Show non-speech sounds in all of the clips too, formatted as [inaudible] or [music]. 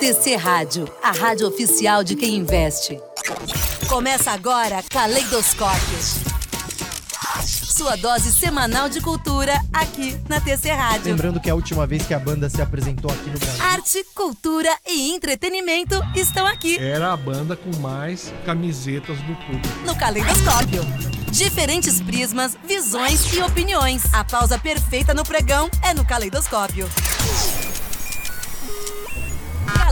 TC Rádio, a rádio oficial de quem investe. Começa agora Caleidoscópio. Sua dose semanal de cultura aqui na TC Rádio. Lembrando que a última vez que a banda se apresentou aqui no Brasil. Arte, cultura e entretenimento estão aqui. Era a banda com mais camisetas do público. No Caleidoscópio. Diferentes prismas, visões e opiniões. A pausa perfeita no pregão é no Caleidoscópio.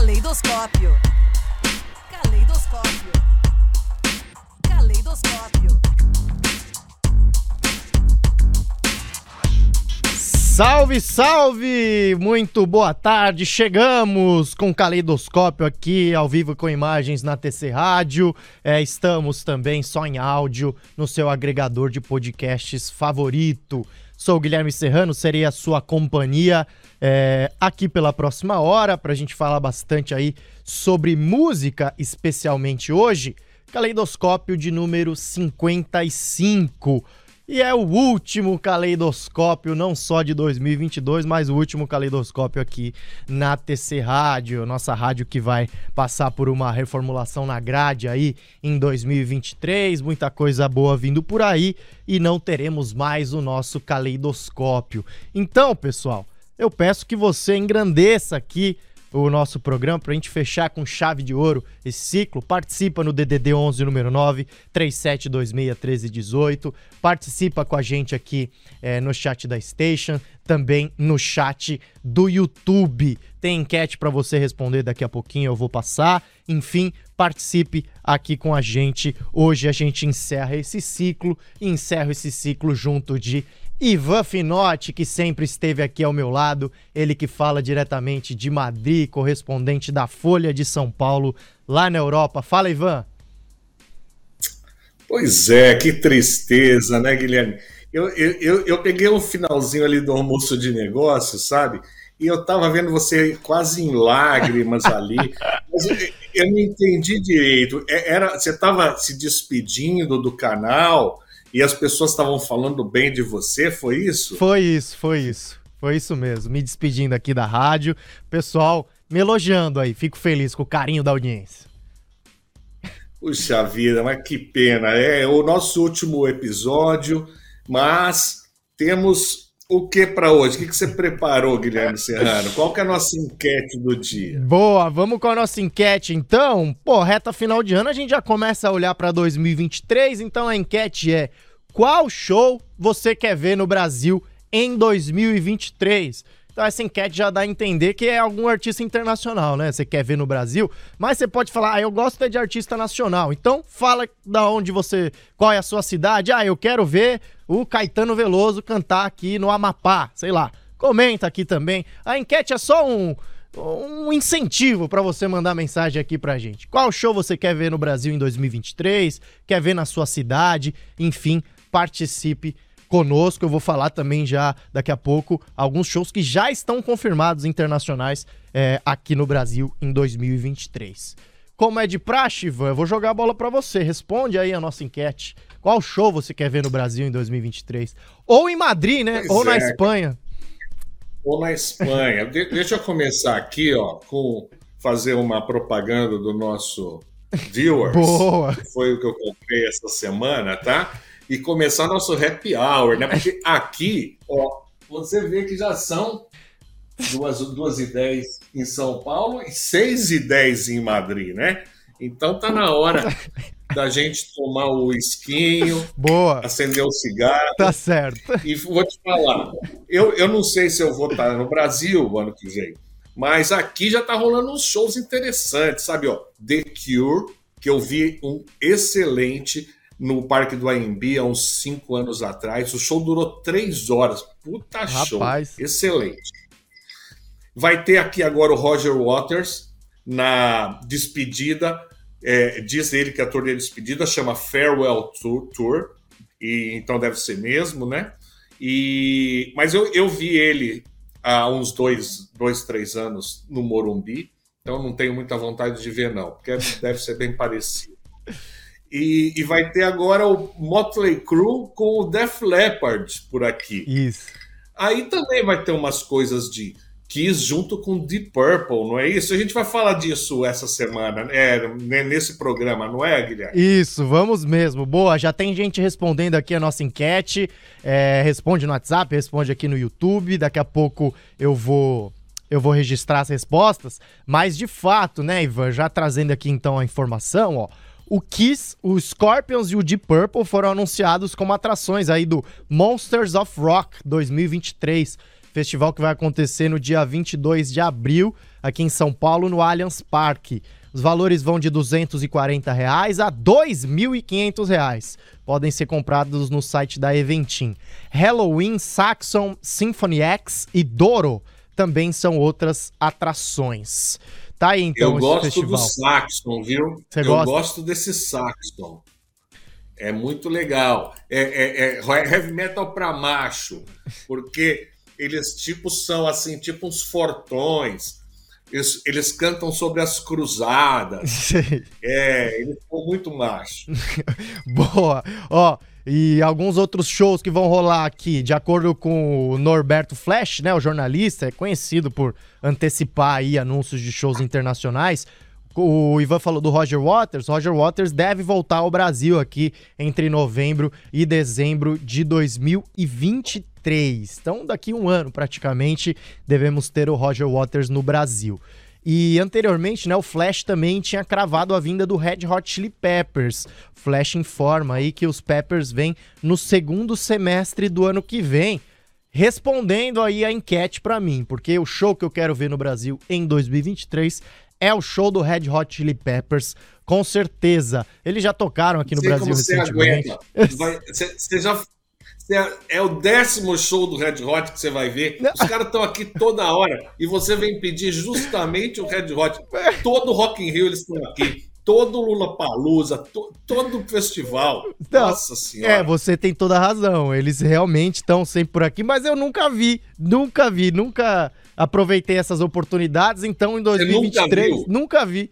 Caleidoscópio. Caleidoscópio. Caleidoscópio. Salve, salve! Muito boa tarde. Chegamos com Caleidoscópio aqui ao vivo com imagens na TC Rádio. É, estamos também só em áudio no seu agregador de podcasts favorito. Sou o Guilherme Serrano, serei a sua companhia é, aqui pela próxima hora para a gente falar bastante aí sobre música, especialmente hoje. Caleidoscópio de número 55. E é o último caleidoscópio, não só de 2022, mas o último caleidoscópio aqui na TC Rádio, nossa rádio que vai passar por uma reformulação na grade aí em 2023, muita coisa boa vindo por aí e não teremos mais o nosso caleidoscópio. Então, pessoal, eu peço que você engrandeça aqui o nosso programa para a gente fechar com chave de ouro esse ciclo. Participa no DDD 11 número 9 37261318. Participa com a gente aqui é, no chat da Station, também no chat do YouTube. Tem enquete para você responder daqui a pouquinho, eu vou passar. Enfim, participe aqui com a gente. Hoje a gente encerra esse ciclo e encerra esse ciclo junto de Ivan Finotti, que sempre esteve aqui ao meu lado, ele que fala diretamente de Madrid, correspondente da Folha de São Paulo, lá na Europa. Fala, Ivan. Pois é, que tristeza, né, Guilherme? Eu, eu, eu peguei um finalzinho ali do almoço de negócio, sabe? E eu tava vendo você quase em lágrimas [laughs] ali, mas eu, eu não entendi direito. É, era, você tava se despedindo do canal e as pessoas estavam falando bem de você, foi isso? Foi isso, foi isso. Foi isso mesmo. Me despedindo aqui da rádio. Pessoal, me elogiando aí. Fico feliz com o carinho da audiência. Puxa vida, mas que pena. É o nosso último episódio, mas temos o que para hoje? O que, você preparou, Guilherme Serrano? Qual que é a nossa enquete do dia? Boa, vamos com a nossa enquete então. Pô, reta final de ano a gente já começa a olhar para 2023, então a enquete é: qual show você quer ver no Brasil em 2023? Então essa enquete já dá a entender que é algum artista internacional, né? Você quer ver no Brasil, mas você pode falar, ah, eu gosto de artista nacional. Então fala da onde você, qual é a sua cidade. Ah, eu quero ver o Caetano Veloso cantar aqui no Amapá, sei lá. Comenta aqui também. A enquete é só um um incentivo para você mandar mensagem aqui pra gente. Qual show você quer ver no Brasil em 2023? Quer ver na sua cidade? Enfim, participe conosco. Eu vou falar também já daqui a pouco alguns shows que já estão confirmados internacionais é, aqui no Brasil em 2023. Como é de praxe, Ivan, eu vou jogar a bola para você. Responde aí a nossa enquete. Qual show você quer ver no Brasil em 2023? Ou em Madrid, né? Pois Ou na é. Espanha. Ou na Espanha. De- deixa eu começar aqui, ó, com fazer uma propaganda do nosso Viewers. Boa. que foi o que eu comprei essa semana, tá? E começar nosso happy hour, né? Porque aqui, ó, você vê que já são duas, duas e dez em São Paulo e seis e dez em Madrid, né? Então tá na hora da gente tomar o esquinho, Boa. acender o cigarro. Tá certo. E vou te falar, eu, eu não sei se eu vou estar no Brasil o ano que vem, mas aqui já tá rolando uns shows interessantes, sabe? Ó, The Cure, que eu vi um excelente no Parque do AMB há uns cinco anos atrás. O show durou três horas. Puta show. Rapaz. Excelente. Vai ter aqui agora o Roger Waters na despedida. é, diz ele que a turnê de despedida chama Farewell Tour, Tour e então deve ser mesmo, né? E, mas eu, eu vi ele há uns dois, dois, três anos no Morumbi, então não tenho muita vontade de ver, não, porque deve ser bem parecido. [laughs] E, e vai ter agora o Motley Crue com o Def Leppard por aqui. Isso. Aí também vai ter umas coisas de Kiss junto com Deep Purple, não é isso? A gente vai falar disso essa semana, é, nesse programa, não é, Guilherme? Isso, vamos mesmo. Boa, já tem gente respondendo aqui a nossa enquete. É, responde no WhatsApp, responde aqui no YouTube. Daqui a pouco eu vou eu vou registrar as respostas. Mas de fato, né, Ivan, já trazendo aqui então a informação, ó. O Kiss, o Scorpions e o Deep Purple foram anunciados como atrações aí do Monsters of Rock 2023 Festival que vai acontecer no dia 22 de abril, aqui em São Paulo, no Allianz Parque. Os valores vão de 240 reais a 2.500 reais. Podem ser comprados no site da Eventim. Halloween, Saxon, Symphony X e Doro também são outras atrações. Tá aí então Eu gosto festival. do Saxon, viu? Você Eu gosta? gosto desse Saxon. É muito legal. É, é, é heavy metal para macho, porque eles tipo são assim, tipo uns fortões. Eles, eles cantam sobre as cruzadas. [laughs] É, eles são muito macho. [laughs] Boa. Ó, e alguns outros shows que vão rolar aqui, de acordo com o Norberto Flash, né, o jornalista, é conhecido por antecipar aí anúncios de shows internacionais. O Ivan falou do Roger Waters. Roger Waters deve voltar ao Brasil aqui entre novembro e dezembro de 2023. Então, daqui um ano praticamente, devemos ter o Roger Waters no Brasil. E anteriormente, né, o Flash também tinha cravado a vinda do Red Hot Chili Peppers. Flash informa aí que os Peppers vêm no segundo semestre do ano que vem. Respondendo aí a enquete para mim, porque o show que eu quero ver no Brasil em 2023 é o show do Red Hot Chili Peppers, com certeza. Eles já tocaram aqui no Brasil recentemente. Você já é, é o décimo show do Red Hot que você vai ver. Os caras estão aqui toda hora e você vem pedir justamente o Red Hot. Todo Rock in Rio eles estão aqui. Todo Lula Palusa, to, todo festival. Não, Nossa senhora. É, você tem toda a razão. Eles realmente estão sempre por aqui, mas eu nunca vi, nunca vi, nunca aproveitei essas oportunidades. Então, em 2023, nunca, nunca vi.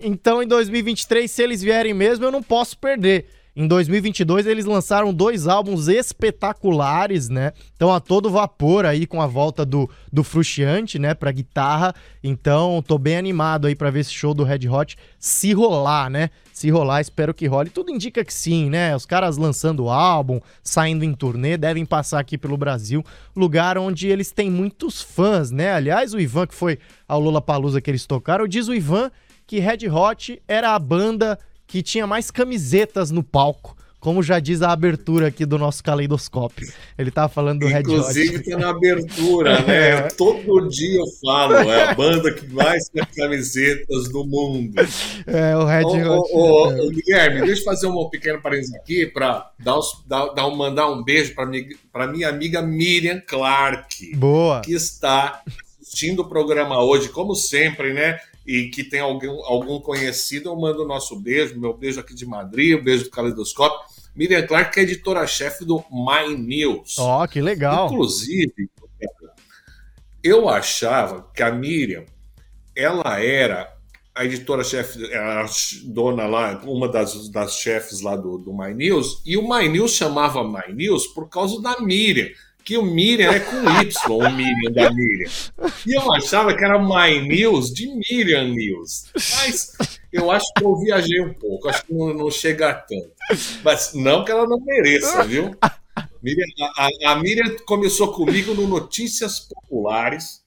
Então, em 2023, se eles vierem mesmo, eu não posso perder. Em 2022 eles lançaram dois álbuns espetaculares, né? Então a todo vapor aí com a volta do, do Frustiante, né, pra guitarra. Então tô bem animado aí para ver esse show do Red Hot se rolar, né? Se rolar, espero que role. Tudo indica que sim, né? Os caras lançando álbum, saindo em turnê, devem passar aqui pelo Brasil, lugar onde eles têm muitos fãs, né? Aliás, o Ivan que foi ao Lula Palusa que eles tocaram, diz o Ivan que Red Hot era a banda que tinha mais camisetas no palco. Como já diz a abertura aqui do nosso caleidoscópio. Ele tava falando do Red Hot. Inclusive tá na abertura, né? [laughs] É. Todo dia eu falo, é a banda que mais tem camisetas do mundo. É, o Red Hot. Ô, ô, ô, Guilherme, deixa eu fazer um pequeno parênteses aqui para dar, dar, dar mandar um beijo para minha amiga Miriam Clark. Boa. Que está assistindo o programa hoje, como sempre, né? E que tem algum, algum conhecido, eu mando o nosso beijo, meu beijo aqui de Madrid, o um beijo do Caleidoscópio. Miriam Clark, que é editora-chefe do My News. Ó, oh, que legal. Inclusive, eu achava que a Miriam, ela era a editora-chefe, a dona lá, uma das, das chefes lá do, do My News, e o My News chamava My News por causa da Miriam que o Miriam é com Y, [laughs] o Miriam da Miriam. E eu achava que era My News de Miriam News. Mas eu acho que eu viajei um pouco, acho que não, não chega a tanto. Mas não que ela não mereça, viu? Miriam, a, a Miriam começou comigo no Notícias Populares,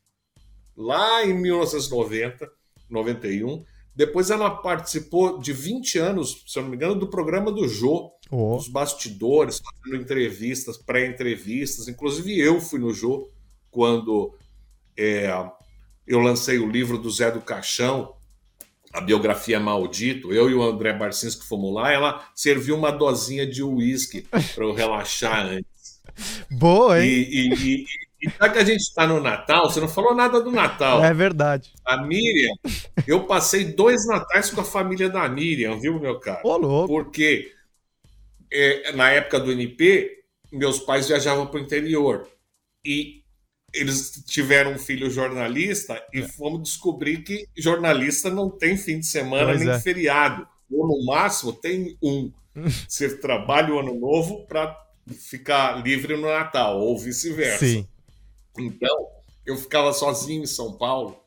lá em 1990, 91. Depois ela participou de 20 anos, se eu não me engano, do programa do Jô oh. os bastidores, fazendo entrevistas, pré-entrevistas. Inclusive eu fui no Jô quando é, eu lancei o livro do Zé do Caixão, a biografia Maldito. Eu e o André Barcinski fomos lá. Ela serviu uma dosinha de uísque para eu relaxar antes. [laughs] Boa, hein? E, e, e, já que a gente está no Natal, você não falou nada do Natal. É verdade. A Miriam, eu passei dois natais com a família da Miriam, viu, meu cara? Ô, louco. Porque é, na época do NP, meus pais viajavam para o interior. E eles tiveram um filho jornalista e é. fomos descobrir que jornalista não tem fim de semana pois nem é. feriado. Ou no máximo tem um. [laughs] Você trabalha o ano novo para ficar livre no Natal, ou vice-versa. Então, eu ficava sozinho em São Paulo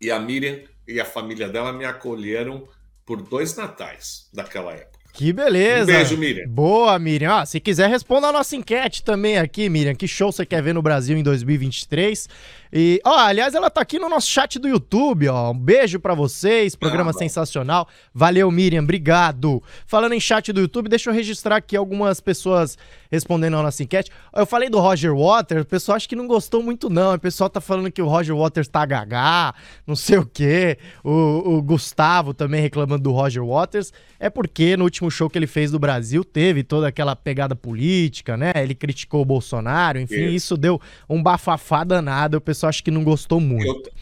e a Miriam e a família dela me acolheram por dois natais daquela época. Que beleza. Um beijo, Miriam. Boa, Miriam. Ah, se quiser, responda a nossa enquete também aqui, Miriam. Que show você quer ver no Brasil em 2023? E, ó, aliás, ela tá aqui no nosso chat do YouTube, ó. Um beijo para vocês, programa ah, sensacional. Valeu, Miriam, obrigado. Falando em chat do YouTube, deixa eu registrar aqui algumas pessoas respondendo a nossa enquete. Eu falei do Roger Waters, o pessoal acho que não gostou muito não. O pessoal tá falando que o Roger Waters tá gagá, não sei o quê. O, o Gustavo também reclamando do Roger Waters. É porque no último show que ele fez do Brasil teve toda aquela pegada política, né? Ele criticou o Bolsonaro, enfim, isso, isso deu um bafafá danado. O pessoal acho que não gostou muito. Eu,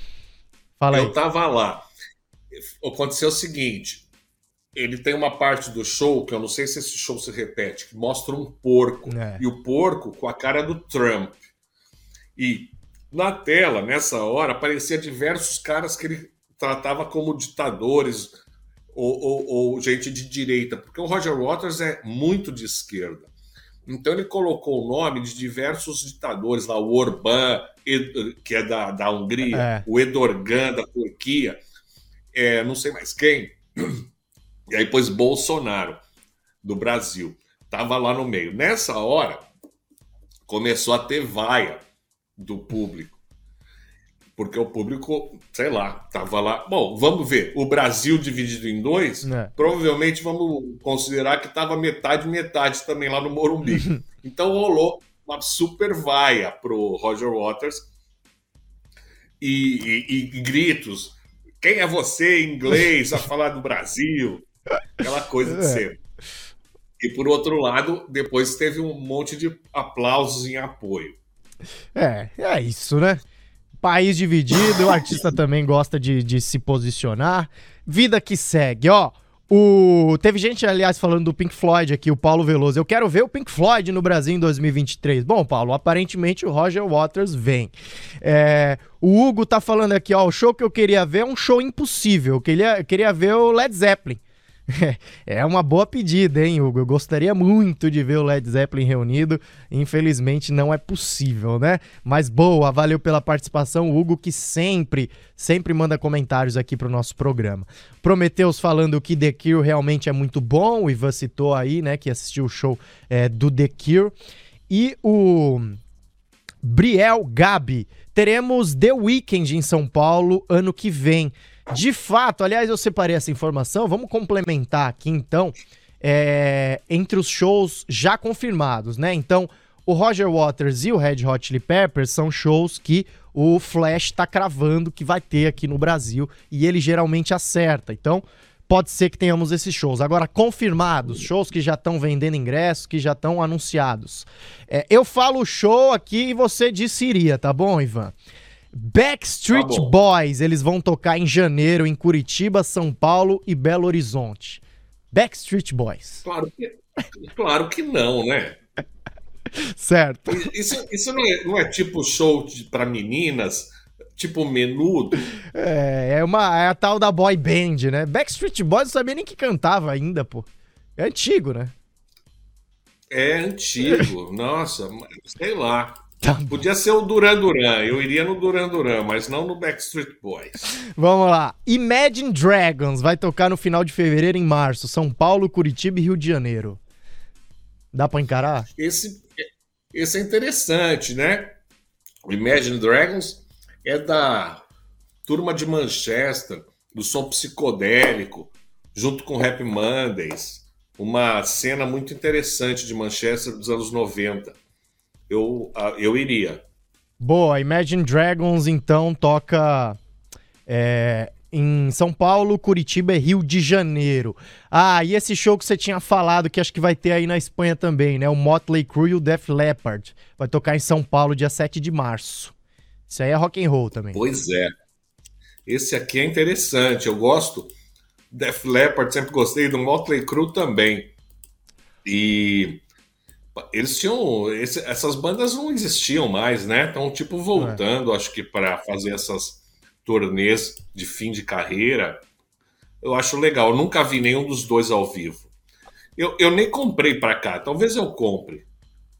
Fala eu aí. tava lá. Aconteceu o seguinte: ele tem uma parte do show, que eu não sei se esse show se repete, que mostra um porco. É. E o porco com a cara do Trump. E na tela, nessa hora, aparecia diversos caras que ele tratava como ditadores ou, ou, ou gente de direita, porque o Roger Waters é muito de esquerda. Então ele colocou o nome de diversos ditadores lá, o Orbán, que é da, da Hungria, é. o Edorgan da Turquia, é, não sei mais quem, e aí depois Bolsonaro do Brasil. Tava lá no meio. Nessa hora começou a ter vaia do público porque o público, sei lá, tava lá. Bom, vamos ver. O Brasil dividido em dois, é. provavelmente vamos considerar que tava metade metade também lá no Morumbi. [laughs] então rolou uma super vaia pro Roger Waters e, e, e gritos. Quem é você em inglês a falar do Brasil? Aquela coisa de [laughs] é. ser. E por outro lado, depois teve um monte de aplausos em apoio. É, é isso, né? País dividido, o artista [laughs] também gosta de, de se posicionar. Vida que segue, ó. O... Teve gente, aliás, falando do Pink Floyd aqui, o Paulo Veloso. Eu quero ver o Pink Floyd no Brasil em 2023. Bom, Paulo, aparentemente o Roger Waters vem. É... O Hugo tá falando aqui, ó, o show que eu queria ver é um show impossível. Eu queria, eu queria ver o Led Zeppelin. [laughs] É uma boa pedida, hein, Hugo? Eu gostaria muito de ver o Led Zeppelin reunido. Infelizmente não é possível, né? Mas boa, valeu pela participação, Hugo, que sempre, sempre manda comentários aqui pro nosso programa. Prometeus falando que The Cure realmente é muito bom. O Ivan citou aí, né, que assistiu o show é, do The Cure. E o Briel Gabi. Teremos The Weeknd em São Paulo ano que vem. De fato, aliás, eu separei essa informação. Vamos complementar aqui então é, entre os shows já confirmados, né? Então, o Roger Waters e o Red Hot Chili Peppers são shows que o Flash está cravando que vai ter aqui no Brasil e ele geralmente acerta. Então, pode ser que tenhamos esses shows. Agora, confirmados, shows que já estão vendendo ingressos, que já estão anunciados. É, eu falo show aqui e você disse iria, tá bom, Ivan? Backstreet tá Boys, eles vão tocar em janeiro em Curitiba, São Paulo e Belo Horizonte. Backstreet Boys. Claro que, claro que não, né? certo. Isso, isso não, é, não é tipo show para meninas, tipo menudo? É, é, uma, é a tal da boy band, né? Backstreet Boys não sabia nem que cantava ainda, pô. É antigo, né? É antigo, nossa, sei lá. Tá. Podia ser o Duran Duran, eu iria no Duran Duran, mas não no Backstreet Boys. Vamos lá. Imagine Dragons vai tocar no final de fevereiro em março, São Paulo, Curitiba e Rio de Janeiro. Dá para encarar? Esse, esse é interessante, né? O Imagine Dragons é da turma de Manchester, do som psicodélico, junto com Happy Mondays. Uma cena muito interessante de Manchester dos anos 90 eu, eu iria. Boa, Imagine Dragons então toca é, em São Paulo, Curitiba e Rio de Janeiro. Ah, e esse show que você tinha falado, que acho que vai ter aí na Espanha também, né? O Motley Crue e o Def Leppard. Vai tocar em São Paulo dia 7 de março. Isso aí é rock and roll também. Pois é. Esse aqui é interessante, eu gosto. Def Leppard, sempre gostei do Motley Crue também. E eles tinham. Esse, essas bandas não existiam mais, né? Estão, tipo, voltando, é. acho que, para fazer essas turnês de fim de carreira. Eu acho legal. Eu nunca vi nenhum dos dois ao vivo. Eu, eu nem comprei para cá, talvez eu compre.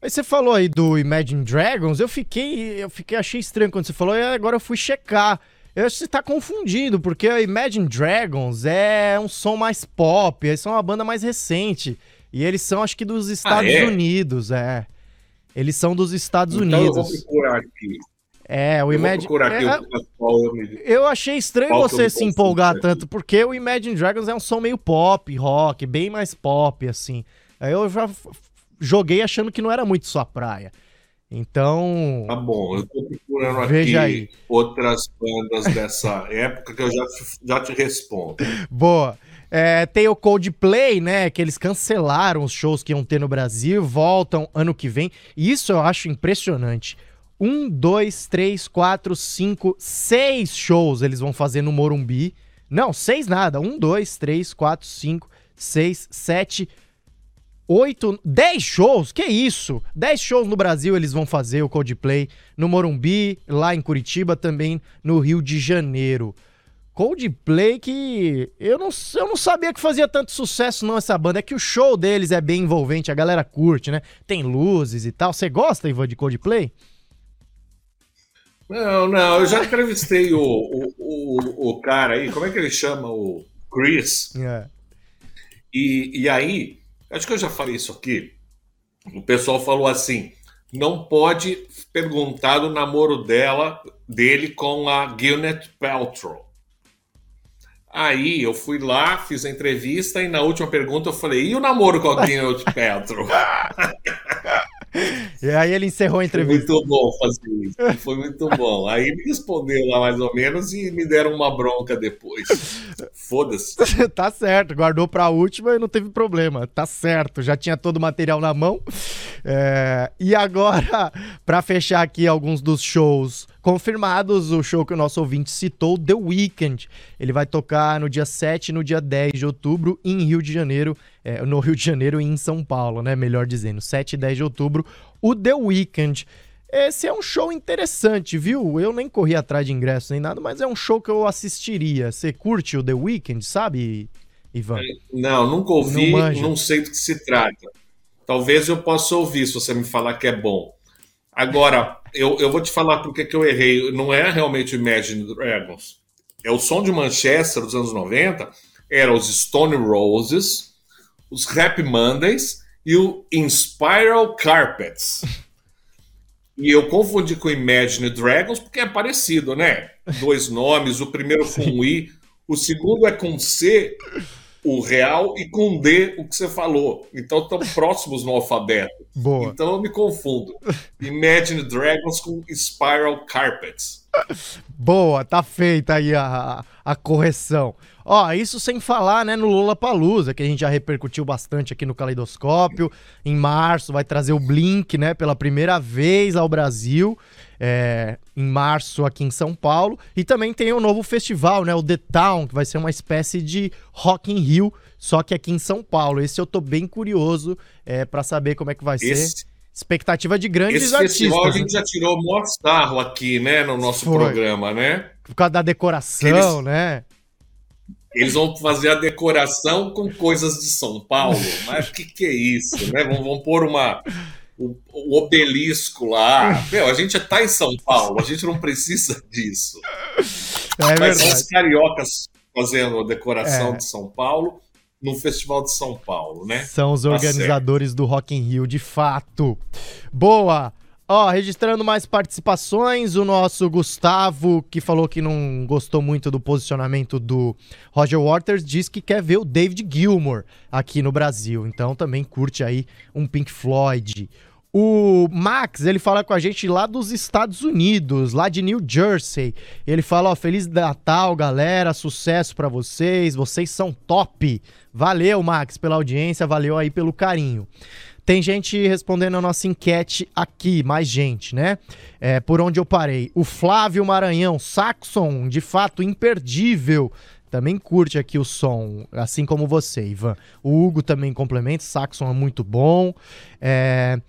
Mas você falou aí do Imagine Dragons, eu fiquei, eu fiquei, achei estranho quando você falou, e agora eu fui checar. Eu acho que você tá confundindo, porque Imagine Dragons é um som mais pop, eles são uma banda mais recente. E eles são, acho que, dos Estados é? Unidos, é. Eles são dos Estados Então eu vou Unidos. procurar aqui. É, o Eu Imagine. é, eu me... eu achei estranho Qual você se empolgar tanto, porque o Imagine Dragons é um som meio pop, rock, bem mais pop, assim. Aí eu já joguei achando que não era muito sua praia. Então. Tá bom, eu tô procurando Veja aqui aí. outras bandas dessa época que eu já te, já te respondo. [laughs] Boa. É, tem o Coldplay, né? Que eles cancelaram os shows que iam ter no Brasil, voltam ano que vem. Isso eu acho impressionante. Um, dois, três, quatro, cinco, seis shows eles vão fazer no Morumbi. Não, seis nada. Um, dois, três, quatro, cinco, seis, sete, oito, dez shows. Que isso? Dez shows no Brasil eles vão fazer o Coldplay no Morumbi, lá em Curitiba, também no Rio de Janeiro. Coldplay que eu não, eu não sabia que fazia tanto sucesso não essa banda. É que o show deles é bem envolvente, a galera curte, né? Tem luzes e tal. Você gosta, Ivan, de Coldplay? Não, não, eu já entrevistei o, o, o, o cara aí, como é que ele chama? O Chris. É. E, e aí, acho que eu já falei isso aqui. O pessoal falou assim: não pode perguntar do namoro dela, dele com a Gwyneth Paltrow. Aí eu fui lá, fiz a entrevista e na última pergunta eu falei: e o namoro com a Gwyneth Paltrow? [laughs] E aí ele encerrou a Foi entrevista. muito bom fazer isso. Foi muito bom. Aí ele respondeu lá mais ou menos e me deram uma bronca depois. Foda-se. [laughs] tá certo, guardou pra última e não teve problema. Tá certo, já tinha todo o material na mão. É, E agora, [laughs] pra fechar aqui alguns dos shows confirmados, o show que o nosso ouvinte citou, The Weeknd. Ele vai tocar no dia 7 e no dia 10 de outubro em Rio de Janeiro, é, no Rio de Janeiro e em São Paulo, né? Melhor dizendo, 7 e 10 de outubro, o The Weeknd. Esse é um show interessante, viu? Eu nem corri atrás de ingressos nem nada, mas é um show que eu assistiria. Você curte o The Weeknd, sabe, Ivan? Não, nunca ouvi, Não não, sei do que se trata. Talvez eu possa ouvir se você me falar que é bom. Agora, eu, eu vou te falar porque que eu errei. Não é realmente o Imagine Dragons. É o som de Manchester dos anos 90. Era os Stone Roses, os Rap Mondays e o Inspiral Carpets. E eu confundi com Imagine Dragons porque é parecido, né? Dois nomes, o primeiro com I, o segundo é com C, o real, e com D, o que você falou. Então estão [laughs] próximos no alfabeto. Boa. Então eu me confundo. Imagine Dragons com Spiral Carpets. Boa, tá feita aí a, a correção. Ó, isso sem falar, né, no Lollapalooza, que a gente já repercutiu bastante aqui no Caleidoscópio. Em março vai trazer o Blink, né, pela primeira vez ao Brasil. É, em março aqui em São Paulo. E também tem o novo festival, né, o The Town, que vai ser uma espécie de Rock in Rio, só que aqui em São Paulo. Esse eu tô bem curioso é, para saber como é que vai ser. Esse, Expectativa de grandes esse artistas. festival a né? gente já tirou o maior sarro aqui, né, no nosso Foi. programa, né? Por causa da decoração, Eles- né? Eles vão fazer a decoração com coisas de São Paulo. Mas o que, que é isso, né? Vão, vão pôr uma. O, o obelisco lá. Meu, a gente tá em São Paulo, a gente não precisa disso. É Mas verdade. são os cariocas fazendo a decoração É. de São Paulo no Festival de São Paulo, né? São os Tá organizadores do Rock in Rio, de fato. Boa! Ó, registrando mais participações, o nosso Gustavo, que falou que não gostou muito do posicionamento do Roger Waters, diz que quer ver o David Gilmour aqui no Brasil. Então também curte aí um Pink Floyd. O Max, ele fala com a gente lá dos Estados Unidos, lá de New Jersey. Ele fala, ó, Feliz Natal, galera, sucesso pra vocês, vocês são top. Valeu, Max, pela audiência, valeu aí pelo carinho. Tem gente respondendo a nossa enquete aqui, mais gente, né? É, por onde eu parei. O Flávio Maranhão, Saxon, de fato imperdível. Também curte aqui o som, assim como você, Ivan. O Hugo também complementa, Saxon é muito bom. É,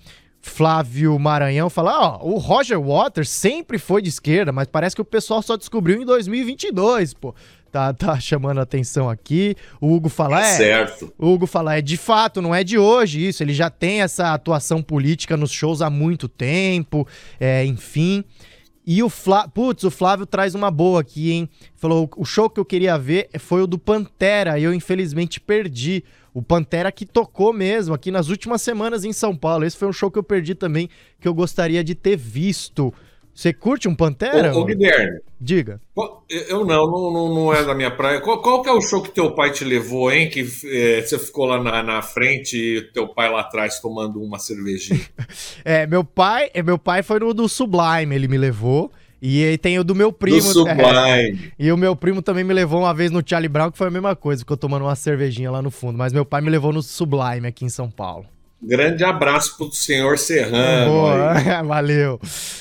Flávio Maranhão fala: ó, o Roger Waters sempre foi de esquerda, mas parece que o pessoal só descobriu em 2022, pô. Tá, tá chamando a atenção aqui. O Hugo fala: Tá é. certo. O Hugo fala: é de fato, não é de hoje isso. Ele já tem essa atuação política nos shows há muito tempo, é, enfim. E o Flávio, putz, o Flávio traz uma boa aqui, hein? Falou: o show que eu queria ver foi o do Pantera, e eu infelizmente perdi. O Pantera que tocou mesmo aqui nas últimas semanas em São Paulo. Esse foi um show que eu perdi também, que eu gostaria de ter visto. Você curte um Pantera? Ô, ô, Guilherme, Diga. eu não, não, não, é da minha praia. Qual, qual que é o show que teu pai te levou, hein? Que é, você ficou lá na, na frente e teu pai lá atrás tomando uma cervejinha. [laughs] É, meu pai, é, meu pai foi no do Sublime, ele me levou. E aí tem o do meu primo. Do é, Sublime. [laughs] E o meu primo também me levou uma vez no Charlie Brown, que foi a mesma coisa, ficou tomando uma cervejinha lá no fundo. Mas meu pai me levou no Sublime aqui em São Paulo. Grande abraço pro senhor Serrano. Boa, [laughs] valeu,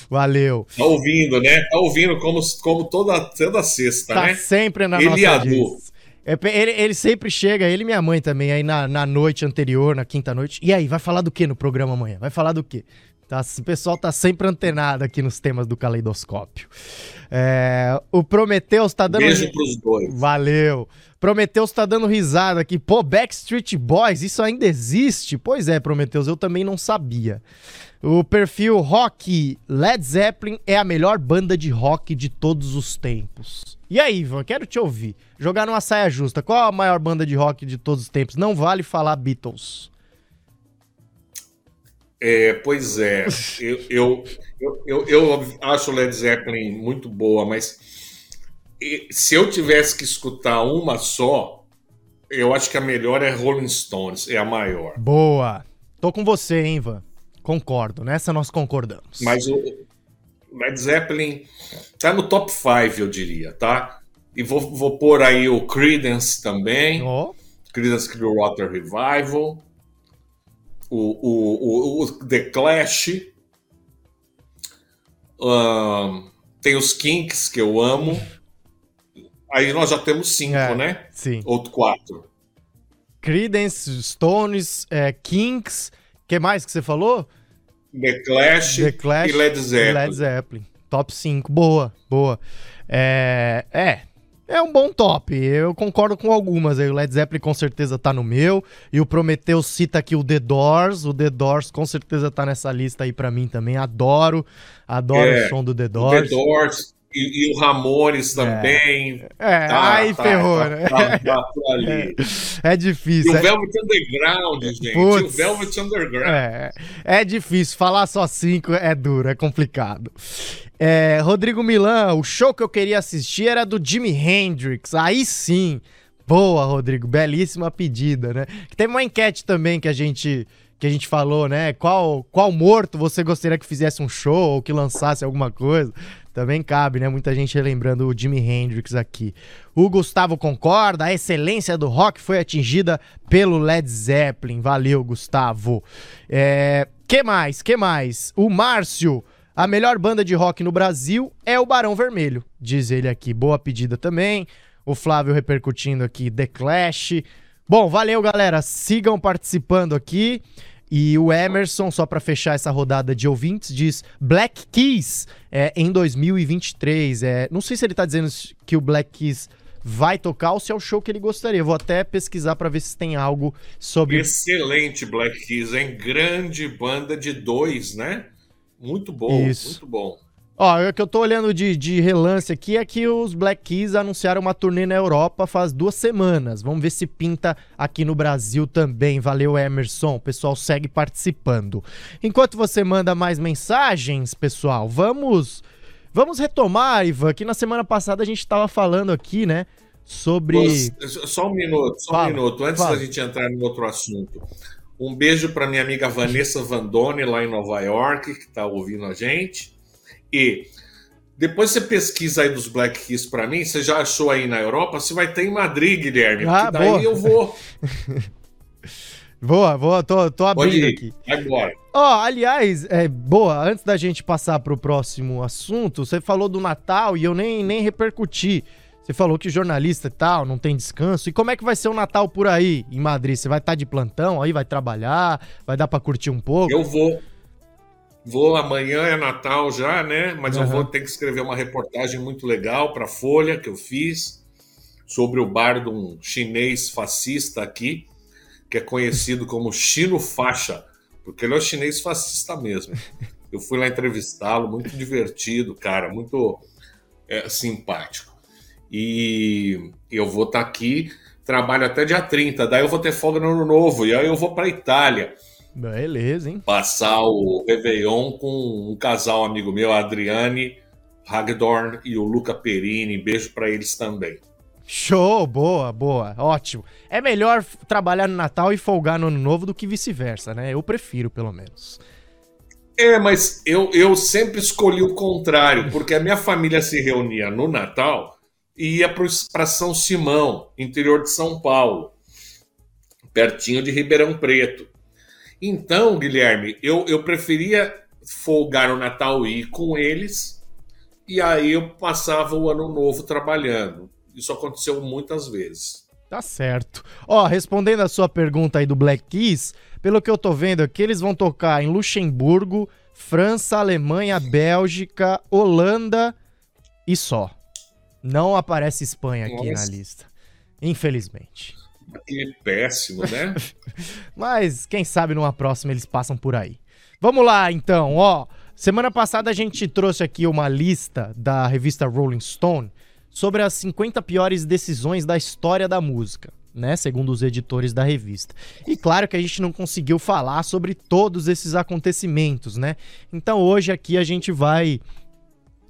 valeu. Tá ouvindo, né? Tá ouvindo como, como toda, toda sexta, Tá né? sempre na Ele nossa a Du. diz. É, Ele, ele sempre chega, ele e minha mãe também, aí na, na noite anterior, na quinta noite. E aí, vai falar do que no programa amanhã? Vai falar do quê? Tá, o pessoal tá sempre antenado aqui nos temas do caleidoscópio. É, o Prometheus tá dando. Beijo pros dois. Valeu. Prometheus tá dando risada aqui. Pô, Backstreet Boys, isso ainda existe? Pois é, Prometheus, eu também não sabia. O perfil rock Led Zeppelin é a melhor banda de rock de todos os tempos. E aí, Ivan, quero te ouvir. Jogar numa saia justa. Qual a maior banda de rock de todos os tempos? Não vale falar Beatles. É, pois é, eu, eu, eu, eu, eu acho o Led Zeppelin muito boa, mas se eu tivesse que escutar uma só, eu acho que a melhor é Rolling Stones, é a maior. Boa. Tô com você, hein, Ivan. Concordo. Nessa nós concordamos. Mas o Led Zeppelin tá no top 5, eu diria, tá? E vou, vou pôr aí o Creedence também. Ó, Creedence Clearwater Revival, o, o, o, The Clash, tem os Kinks, que eu amo. Aí nós já temos cinco, É. né? sim. Outro quatro. Creedence, Stones, é, Kinks. que mais que você falou? The Clash, The Clash e Led Zeppelin. Led Zeppelin. Top 5. Boa, boa. É, é. É um bom top. Eu concordo com algumas. O Led Zeppelin com certeza tá no meu. E o Prometheus cita aqui o The Doors. O The Doors com certeza tá nessa lista aí pra mim também. Adoro. Adoro É, o som do The O Doors. The Doors e, e o Ramones também. É, Tá, aí tá, ferrou, tá, né? tá, tá. [laughs] É E difícil. o é- Velvet Underground, gente. E Putz. o Velvet Underground. É, é difícil. Falar só cinco é duro, é complicado. É, Rodrigo Milan, o show que eu queria assistir era do Jimi Hendrix. Aí sim. Boa, Rodrigo. Belíssima pedida, né? Teve uma enquete também que a gente que a gente falou, né? Qual, qual morto você gostaria que fizesse um show ou que lançasse alguma coisa? Também cabe, né? Muita gente relembrando o Jimi Hendrix aqui. O Gustavo concorda, a excelência do rock foi atingida pelo Led Zeppelin. Valeu, Gustavo. É, que mais? Que mais? O Márcio, a melhor banda de rock no Brasil é o Barão Vermelho, diz ele aqui. Boa pedida também. O Flávio repercutindo aqui The Clash. Bom, valeu, galera. Sigam participando aqui. E o Emerson, só para fechar essa rodada de ouvintes, diz Black Keys é, em 2023. É, não sei se ele tá dizendo que o Black Keys vai tocar ou se é o show que ele gostaria. Vou até pesquisar para ver se tem algo sobre. Excelente Black Keys, hein? Grande banda de dois, né? Muito bom, Isso. muito bom. Ó, o que eu tô olhando de, de relance aqui é que os Black Keys anunciaram uma turnê na Europa faz duas semanas. Vamos ver se pinta aqui no Brasil também. Valeu, Emerson. O pessoal segue participando. Enquanto você manda mais mensagens, pessoal, vamos vamos retomar, Ivan, que na semana passada a gente tava falando aqui, né, sobre... Só- um minuto, só Fala, um minuto, antes fala. da gente entrar no outro assunto. Um beijo para minha amiga Vanessa Vandone, lá em Nova York, que está ouvindo a gente. E depois você pesquisa aí dos Black Keys para mim, você já achou aí na Europa? Você vai ter em Madrid, Guilherme, Ah, daí boa. eu vou. [laughs] Boa, boa, tô, tô abrindo ir, aqui. embora. Ó, aliás, é boa, antes da gente passar pro próximo assunto, você falou do Natal e eu nem, nem repercuti. Você falou que jornalista e tal, não tem descanso. E como é que vai ser o Natal por aí, em Madrid? Você vai estar de plantão aí, vai trabalhar, vai dar pra curtir um pouco? Eu vou. Vou amanhã é Natal já, né? Mas uhum. eu vou ter que escrever uma reportagem muito legal para a Folha que eu fiz sobre o bar de um chinês fascista aqui, que é conhecido como Chino Faixa, porque ele é um chinês fascista mesmo. Eu fui lá entrevistá-lo, muito divertido, cara, muito é, simpático. E eu vou estar tá aqui, trabalho até dia 30, daí eu vou ter folga no ano novo, e aí eu vou para Itália. Beleza, hein? Passar o Réveillon com um casal amigo meu, a Adriane Hagdorn e o Luca Perini. Beijo para eles também. Show, boa, boa, ótimo. É melhor trabalhar no Natal e folgar no Ano Novo do que vice-versa, né? Eu prefiro, pelo menos. É, mas eu, eu sempre escolhi o contrário, porque a minha família se reunia no Natal e ia para São Simão, interior de São Paulo, pertinho de Ribeirão Preto. Então, Guilherme, eu, eu preferia folgar o Natal e ir com eles, e aí eu passava o ano novo trabalhando. Isso aconteceu muitas vezes. Tá certo. Ó, respondendo a sua pergunta aí do Black Keys, pelo que eu tô vendo aqui, eles vão tocar em Luxemburgo, França, Alemanha, Bélgica, Holanda e só. Não aparece Espanha aqui Nossa. na lista. Infelizmente. Que péssimo, né? [laughs] Mas quem sabe numa próxima eles passam por aí. Vamos lá, então, ó. Semana passada a gente trouxe aqui uma lista da revista Rolling Stone sobre as 50 piores decisões da história da música, né, segundo os editores da revista. E claro que a gente não conseguiu falar sobre todos esses acontecimentos, né? Então hoje aqui a gente vai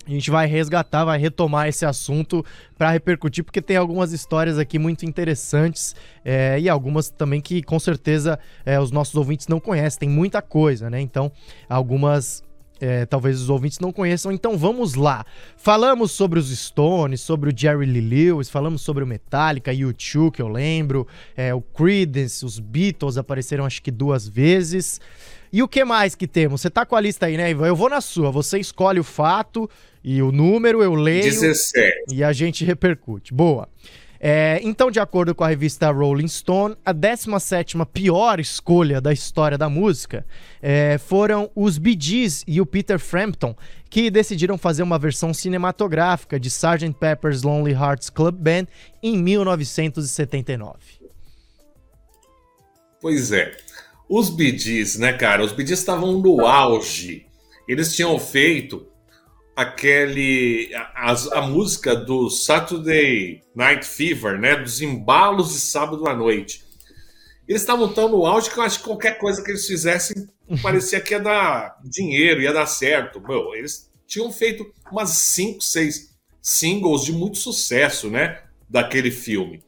a gente vai resgatar, vai retomar esse assunto para repercutir, porque tem algumas histórias aqui muito interessantes é, e algumas também que com certeza é, os nossos ouvintes não conhecem. Tem muita coisa, né? Então, algumas é, talvez os ouvintes não conheçam. Então vamos lá. Falamos sobre os Stones, sobre o Jerry Lee Lewis, falamos sobre o Metallica, U2, que eu lembro, é, o Creedence, os Beatles apareceram acho que duas vezes. E o que mais que temos? Você tá com a lista aí, né, Ivan? Eu vou na sua. Você escolhe o fato e o número, eu leio. 17. E a gente repercute. Boa. É, então, de acordo com a revista Rolling Stone, a 17 pior escolha da história da música é, foram os Bee Gees e o Peter Frampton, que decidiram fazer uma versão cinematográfica de Sgt. Pepper's Lonely Hearts Club Band em 1979. Pois é. Os Bee Gees, né, cara? Os Bee Gees estavam no auge. Eles tinham feito aquele a, a, música do Saturday Night Fever, né, dos embalos de sábado à noite. Eles estavam tão no auge que eu acho que qualquer coisa que eles fizessem parecia que ia dar dinheiro, ia dar certo. Meu, eles tinham feito umas 5, 6 singles de muito sucesso, né, daquele filme.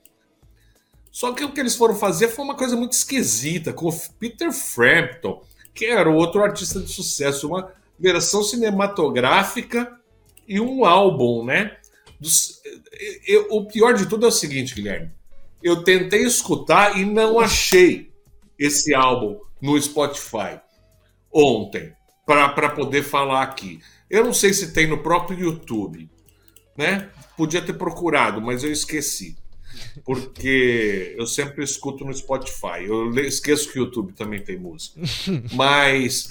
Só que o que eles foram fazer foi uma coisa muito esquisita com o Peter Frampton, que era outro artista de sucesso, uma versão cinematográfica e um álbum, né? Dos, eu, o pior de tudo é o seguinte, Guilherme. Eu tentei escutar e não achei esse álbum no Spotify ontem para poder falar aqui. Eu não sei se tem no próprio YouTube, né? Podia ter procurado, mas eu esqueci. Porque eu sempre escuto no Spotify. Eu esqueço que o YouTube também tem música. [laughs] Mas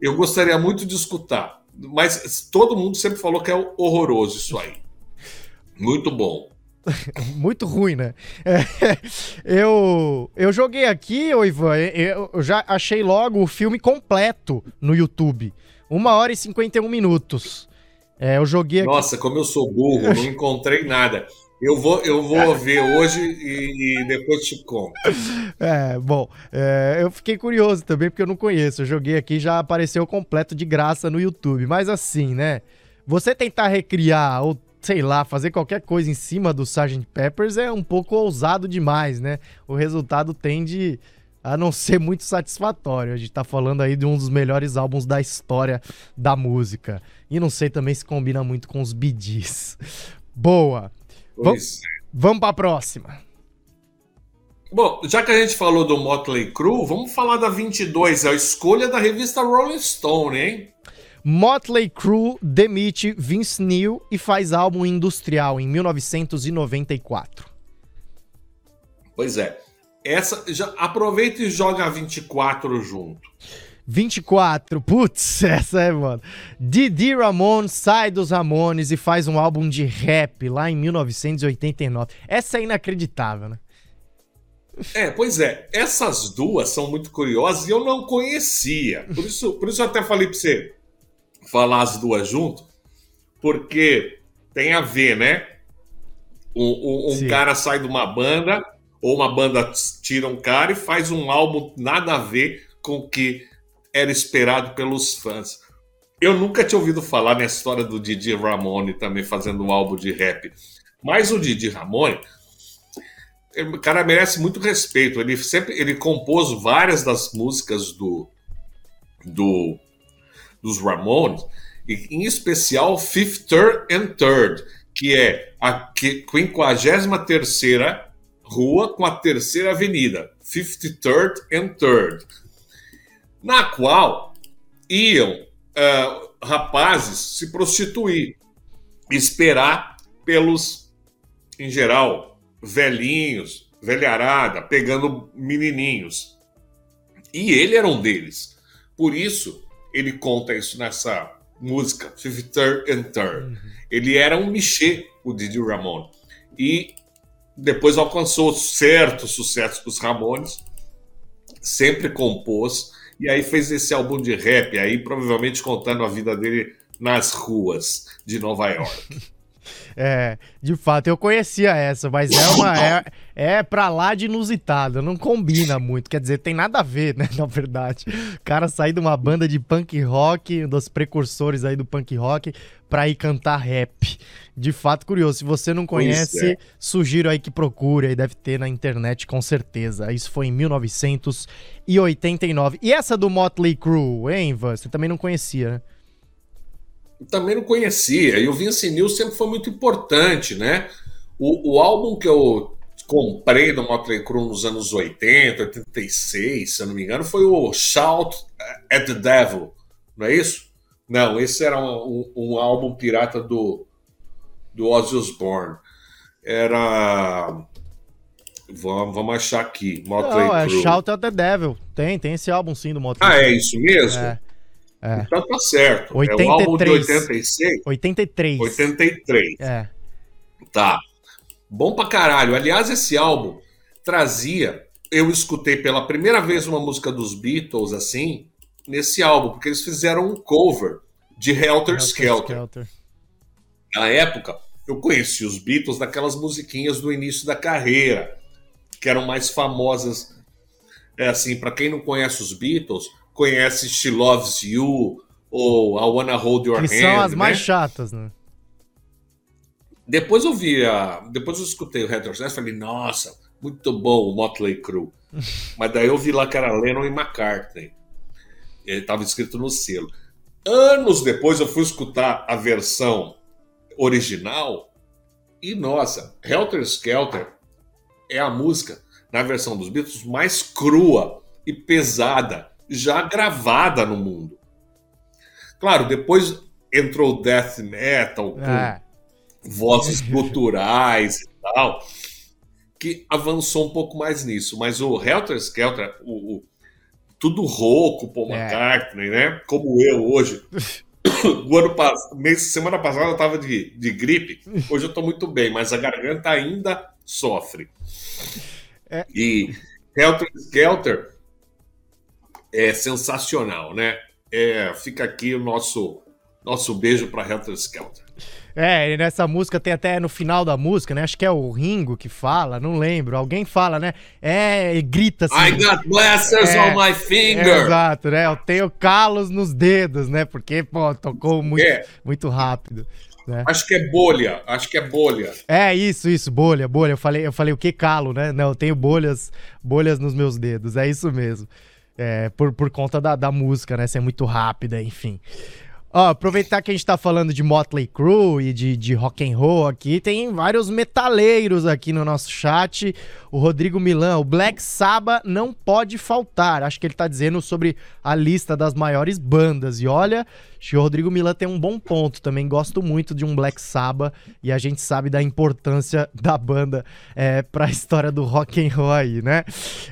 eu gostaria muito de escutar, mas todo mundo sempre falou que é horroroso isso aí. Muito bom. [laughs] muito ruim, né? É, [laughs] eu, eu joguei aqui, ô Ivan, eu, eu já achei logo o filme completo no YouTube. Uma hora e 51 minutos. É, eu joguei aqui. Nossa, como eu sou burro, não encontrei nada. Eu vou, eu vou ver hoje e, e, depois te conto. É, bom, é, eu fiquei curioso também porque eu não conheço. Eu joguei aqui já apareceu completo de graça no YouTube. Mas assim, né? Você tentar recriar ou sei lá, fazer qualquer coisa em cima do Sgt. Peppers é um pouco ousado demais, né? O resultado tende a não ser muito satisfatório. A gente tá falando aí de um dos melhores álbuns da história da música. E não sei também se combina muito com os bidis. Boa. Vamos, vamos para a próxima. Bom, já que a gente falou do Motley Crue, vamos falar da 22, é a escolha da revista Rolling Stone, hein? Motley Crue demite Vince Neil e faz álbum industrial em 1994. Pois é. Essa já aproveita e joga a 24 junto. 24. Putz, [laughs] essa é, mano. Didi Ramon sai dos Ramones e faz um álbum de rap lá em 1989. Essa é inacreditável, né? É, pois é. Essas duas são muito curiosas e eu não conhecia. Por isso, por isso eu até falei pra você falar as duas junto, porque tem a ver, né? Um, um, um cara sai de uma banda, ou uma banda tira um cara e faz um álbum nada a ver com o que era esperado pelos fãs. Eu nunca tinha ouvido falar na história do Didi Ramone também fazendo um álbum de rap. Mas o Didi Ramone, o cara merece muito respeito. Ele sempre ele compôs várias das músicas do, do dos Ramones, e em especial Fifth, Third and Third, que é a 53 rua com a terceira avenida, 53rd and 3rd, na qual iam uh, rapazes se prostituir, esperar pelos, em geral, velhinhos, velharada, pegando menininhos. E ele era um deles. Por isso, ele conta isso nessa música, 53rd and 3rd. Uhum. Ele era um Michê, o Didi Ramon. E depois alcançou certo sucesso com os Ramones, sempre compôs, e aí fez esse álbum de rap, aí provavelmente contando a vida dele nas ruas de Nova York. [laughs] É, de fato, eu conhecia essa, mas é uma. É, é pra lá de inusitada, não combina muito. Quer dizer, tem nada a ver, né? [laughs] Na verdade. O cara sair de uma banda de punk rock, um dos precursores aí do punk rock, pra ir cantar rap. De fato, curioso. Se você não conhece, é. sugiro aí que procure, aí deve ter na internet com certeza. Isso foi em 1989. E essa do Motley Crue, hein, Ivan? Você também não conhecia, né? também não conhecia. E o Vince Neil sempre foi muito importante, né? O, o álbum que eu comprei do Motley Crue nos anos 80, 86, se eu não me engano, foi o Shout at the Devil, não é isso? Não, esse era um, um, um álbum pirata do, do Ozzy Osbourne. Era... Vamos, vamos achar aqui, Motley não, é Shout at the Devil. Tem, tem esse álbum sim do Motley Ah, é isso mesmo? É. É. Então tá certo. 83. É o álbum de 86. 83. 83. É. Tá. Bom pra caralho. Aliás, esse álbum trazia. Eu escutei pela primeira vez uma música dos Beatles assim, nesse álbum, porque eles fizeram um cover de Helter, Helter Skelter. Skelter. Na época, eu conheci os Beatles daquelas musiquinhas do início da carreira, que eram mais famosas. É assim, para quem não conhece os Beatles, conhece She Loves You ou I Wanna Hold Your que Hand. São as né? mais chatas, né? Depois eu vi a. Depois eu escutei o Retrocesso e falei, nossa, muito bom o Motley Crue. [laughs] Mas daí eu vi lá que era Lennon e McCartney. Ele estava escrito no selo. Anos depois eu fui escutar a versão original e, nossa, Helter Skelter é a música, na versão dos Beatles, mais crua e pesada já gravada no mundo. Claro, depois entrou o death metal com é. vozes [laughs] guturais e tal, que avançou um pouco mais nisso. Mas o Helter Skelter, o, o tudo rouco, Paul é. McCartney, né? Como eu hoje. [laughs] [coughs] o ano passado, semana passada eu tava de, de gripe, hoje eu tô muito bem, mas a garganta ainda sofre. É. E Helter Skelter é sensacional, né? É, fica aqui o nosso, nosso beijo para Helter Skelter. É, e nessa música tem até no final da música, né? Acho que é o Ringo que fala, não lembro. Alguém fala, né? É, e grita assim. I got blasters é, on my finger. É, exato, né? Eu tenho calos nos dedos, né? Porque, pô, tocou muito, é. muito rápido. Né? Acho que é bolha, acho que é bolha. É, isso, isso, bolha, bolha. Eu falei, eu falei o que calo, né? Não, eu tenho bolhas, bolhas nos meus dedos, é isso mesmo. É, por, por conta da, da música, né? Ser muito rápida, enfim. Ó, aproveitar que a gente tá falando de Motley Crue e de, de rock and roll aqui, tem vários metaleiros aqui no nosso chat. O Rodrigo Milan, o Black Sabbath não pode faltar. Acho que ele tá dizendo sobre a lista das maiores bandas. E olha, Acho que o Rodrigo Milan tem um bom ponto. Também gosto muito de um Black Sabbath e a gente sabe da importância da banda é, para a história do rock and roll aí, né?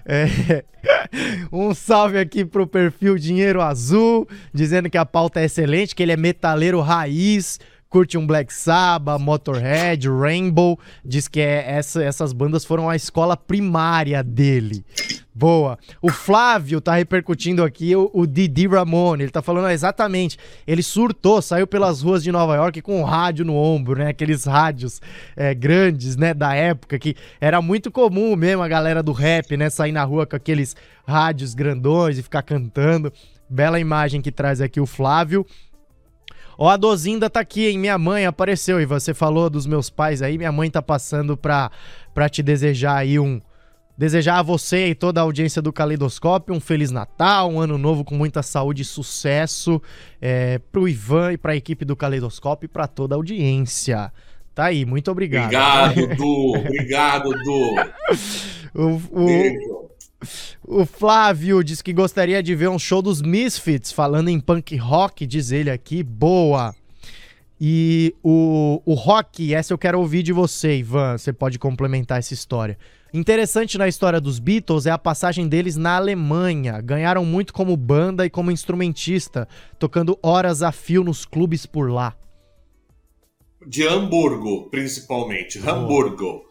É, [laughs] um salve aqui pro perfil Dinheiro Azul, dizendo que a pauta é excelente, que ele é metaleiro raiz curte um Black Sabbath, Motorhead, Rainbow, diz que é essa, essas bandas foram a escola primária dele. Boa. O Flávio tá repercutindo aqui o, o Didi Ramone. Ele tá falando exatamente. Ele surtou, saiu pelas ruas de Nova York com um rádio no ombro, né? Aqueles rádios é, grandes, né? Da época que era muito comum mesmo a galera do rap, né? Sair na rua com aqueles rádios grandões e ficar cantando. Bela imagem que traz aqui o Flávio. Ó, a Dozinda tá aqui, hein? Minha mãe apareceu e você falou dos meus pais aí. Minha mãe tá passando pra, pra te desejar aí um. Desejar a você e toda a audiência do Caleidoscópio um Feliz Natal, um ano novo com muita saúde e sucesso é, pro Ivan e pra equipe do Caleidoscópio e pra toda a audiência. Tá aí, muito obrigado. Obrigado, [laughs] Du. Obrigado, Du. o, o, o Flávio diz que gostaria de ver um show dos Misfits, falando em punk rock, diz ele aqui. Boa! E o, o rock, essa eu quero ouvir de você, Ivan. Você pode complementar essa história. Interessante na história dos Beatles é a passagem deles na Alemanha. Ganharam muito como banda e como instrumentista, tocando horas a fio nos clubes por lá. De Hamburgo, principalmente. Oh. Hamburgo.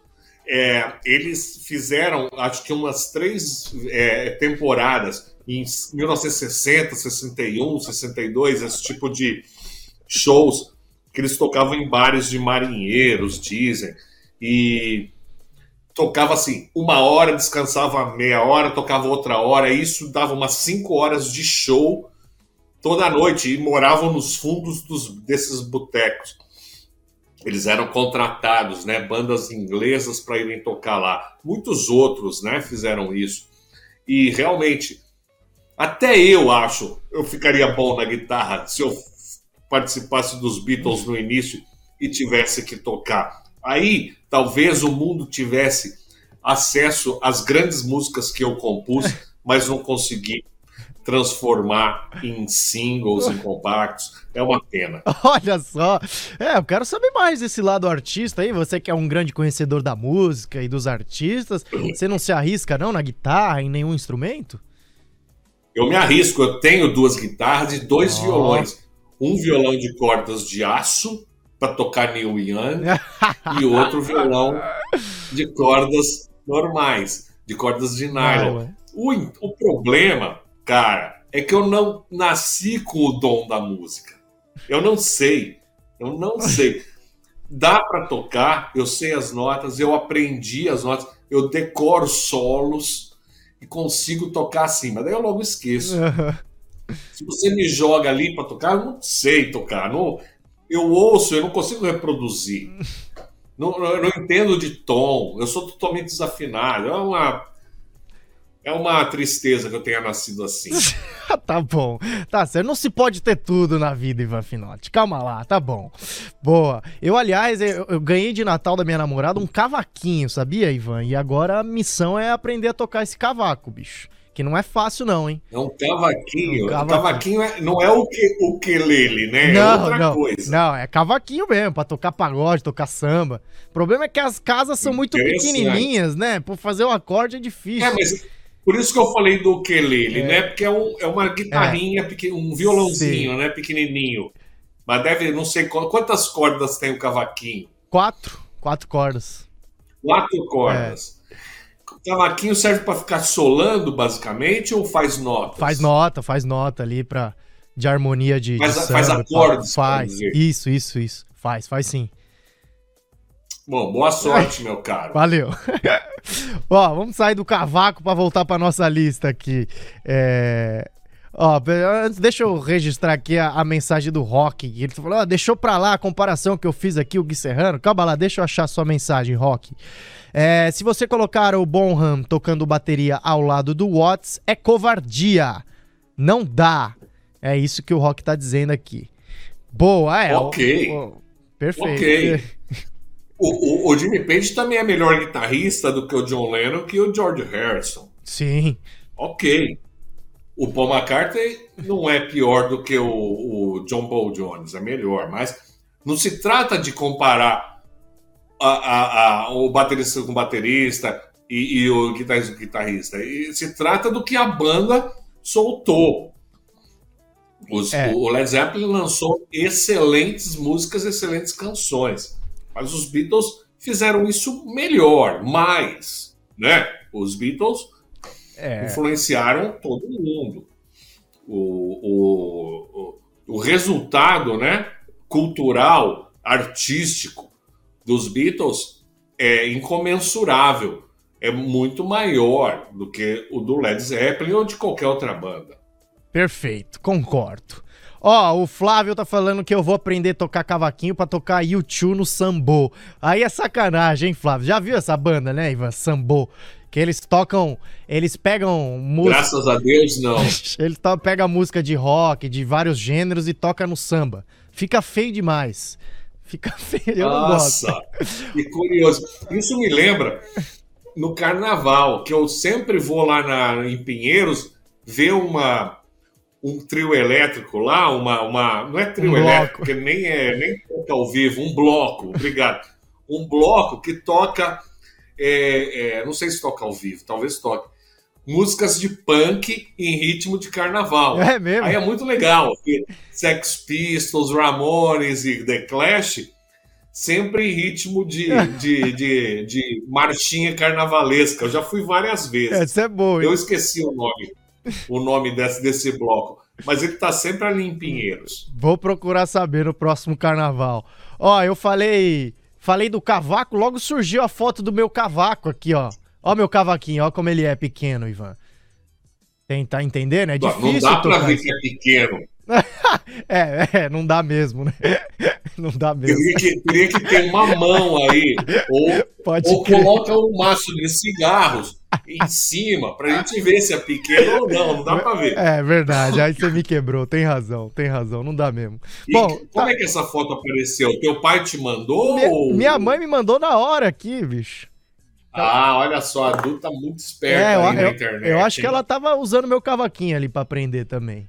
É, eles fizeram, acho que umas três é, temporadas em 1960, 61, 62, esse tipo de shows que eles tocavam em bares de marinheiros, dizem, e tocava assim, uma hora, descansava meia hora, tocava outra hora, e isso dava umas cinco horas de show toda noite, e moravam nos fundos dos, desses botecos eles eram contratados, né, bandas inglesas para irem tocar lá. Muitos outros, né, fizeram isso. E realmente, até eu acho, eu ficaria bom na guitarra se eu participasse dos Beatles no início e tivesse que tocar. Aí, talvez o mundo tivesse acesso às grandes músicas que eu compus, mas não consegui transformar em singles, em compactos. É uma pena. [laughs] Olha só. É, eu quero saber mais desse lado artista aí. Você que é um grande conhecedor da música e dos artistas, você não se arrisca não na guitarra, em nenhum instrumento? Eu me arrisco. Eu tenho duas guitarras e dois oh. violões. Um violão de cordas de aço para tocar Neil Young [laughs] e outro violão de cordas normais, de cordas de nylon. o, o problema Cara, é que eu não nasci com o dom da música. Eu não sei. Eu não [laughs] sei. Dá para tocar, eu sei as notas, eu aprendi as notas, eu decoro solos e consigo tocar assim, mas daí eu logo esqueço. [laughs] Se você me joga ali para tocar, eu não sei tocar. Não, eu ouço, eu não consigo reproduzir. [laughs] Não, eu não entendo de tom, eu sou totalmente desafinado. É uma é uma tristeza que eu tenha nascido assim. [laughs] tá bom. Tá certo. Não se pode ter tudo na vida, Ivan Finotti. Calma lá, tá bom. Boa. Eu, aliás, eu, eu, ganhei de Natal da minha namorada um cavaquinho, sabia, Ivan? E agora a missão é aprender a tocar esse cavaco, bicho. Que não é fácil, não, hein? É um cavaquinho. Um cavaquinho, cavaquinho é, não é o que o quelele, né? Não, é outra não, coisa. Não, é cavaquinho mesmo, pra tocar pagode, tocar samba. O problema é que as casas são muito pequenininhas, né? Por fazer o acorde é difícil. É, mas por isso que eu falei do ukulele, é. né? Porque é, um, é uma guitarrinha, é. um violãozinho, Sim. né? Pequenininho. Mas deve, não sei quantas cordas tem o cavaquinho. Quatro. Quatro cordas. Quatro cordas. É. O cavaquinho serve para ficar solando, basicamente, ou faz nota? Faz nota, faz nota ali para de harmonia de. Faz, de samba, faz acordes. Faz. Isso, isso, isso. Faz, faz sim. Bom, boa sorte, meu caro. Valeu. [laughs] Ó, vamos sair do cavaco para voltar para nossa lista aqui. É... Ó, antes, deixa eu registrar aqui a, a mensagem do Rock. Ele falou: ó, deixou pra lá a comparação que eu fiz aqui, o Gui Serrano. Calma lá, deixa eu achar sua mensagem, Rock. É, se você colocar o Bonham tocando bateria ao lado do Watts, é covardia. Não dá. É isso que o Rock tá dizendo aqui. Boa, é. Ok. O, o, perfeito. Ok. O, o, o, Jimmy Page também é melhor guitarrista do que o John Lennon que o George Harrison. Sim. Ok. o Paul McCartney não é pior do que o, o John Paul Jones, é melhor, mas não se trata de comparar a, a, a, o baterista com o baterista e, e, o guitarrista com o guitarrista. E se trata do que a banda soltou. Os, é. O Led Zeppelin lançou excelentes músicas, excelentes canções. Mas os Beatles fizeram isso melhor, mais. Né? Os Beatles é. influenciaram todo mundo. O, o, o, o resultado né, cultural, artístico dos Beatles é incomensurável. É muito maior do que o do Led Zeppelin ou de qualquer outra banda. Perfeito, concordo. Ó, o Flávio tá falando que eu vou aprender a tocar cavaquinho para tocar YouTube no Sambo. Aí é sacanagem, hein, Flávio? Já viu essa banda, né, Ivan? Sambo. Que eles tocam, eles pegam música. Graças a Deus, não. [laughs] eles pegam música de rock, de vários gêneros e toca no samba. Fica feio demais. Fica [laughs] feio, eu Nossa, não gosto. que curioso. Isso me lembra no carnaval, que eu sempre vou lá na, em Pinheiros ver uma um trio elétrico lá, uma, uma não é trio um elétrico, porque nem é nem toca ao vivo, um bloco, obrigado, um bloco que toca, é, é, não sei se toca ao vivo, talvez toque, músicas de punk em ritmo de carnaval. É mesmo? Aí é muito legal. Sex Pistols, Ramones e The Clash sempre em ritmo de, [laughs] de, de, de, marchinha carnavalesca. Eu já fui várias vezes. Isso é bom. Eu esqueci o nome o nome desse, desse bloco. Mas ele tá sempre ali em Pinheiros. Vou procurar saber no próximo carnaval. Ó, eu falei. Falei do cavaco, logo surgiu a foto do meu cavaco aqui, ó. Ó meu cavaquinho, ó como ele é pequeno, Ivan. Tem, tá entendendo? É difícil. Não dá pra ver que é pequeno. [laughs] é, é, não dá mesmo, né? [laughs] Não dá mesmo. Teria que, teria que ter uma mão aí. Ou, [laughs] Pode ou coloca um maço de cigarros em cima pra gente ver se é pequeno ou não. Não dá pra ver. É verdade. Aí você me quebrou. Tem razão, tem razão. Não dá mesmo. E Bom, como tá... é que essa foto apareceu? Teu pai te mandou? Minha, ou... minha mãe me mandou na hora aqui, bicho. Ah, olha só, a Du tá muito esperta é, eu, na internet. Eu acho hein? que ela tava usando meu cavaquinho ali para aprender também.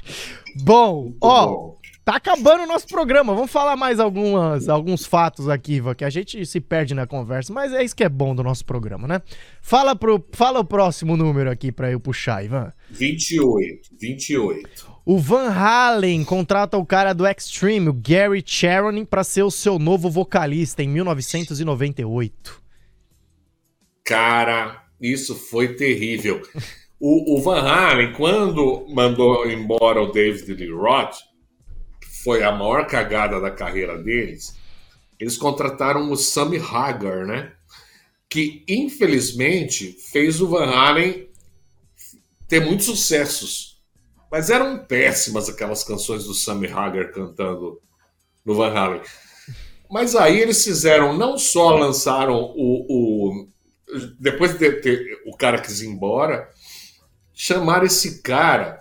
[laughs] bom, muito ó, bom. Tá acabando o nosso programa. Vamos falar mais algumas, alguns fatos aqui, que a gente se perde na conversa, mas é isso que é bom do nosso programa, né? Fala, pro, fala o próximo número aqui para eu puxar, Ivan. 28, 28. O Van Halen contrata o cara do Extreme, o Gary Sharon, para ser o seu novo vocalista em 1998. Cara, isso foi terrível. O, o, Van Halen, quando mandou embora o David Lee Roth, foi a maior cagada da carreira deles, eles contrataram o Sammy Hagar, né? Que infelizmente fez o Van Halen ter muitos sucessos. Mas eram péssimas aquelas canções do Sammy Hagar cantando no Van Halen. Mas aí eles fizeram, não só lançaram o, o depois de ter o cara quis ir embora, chamar esse cara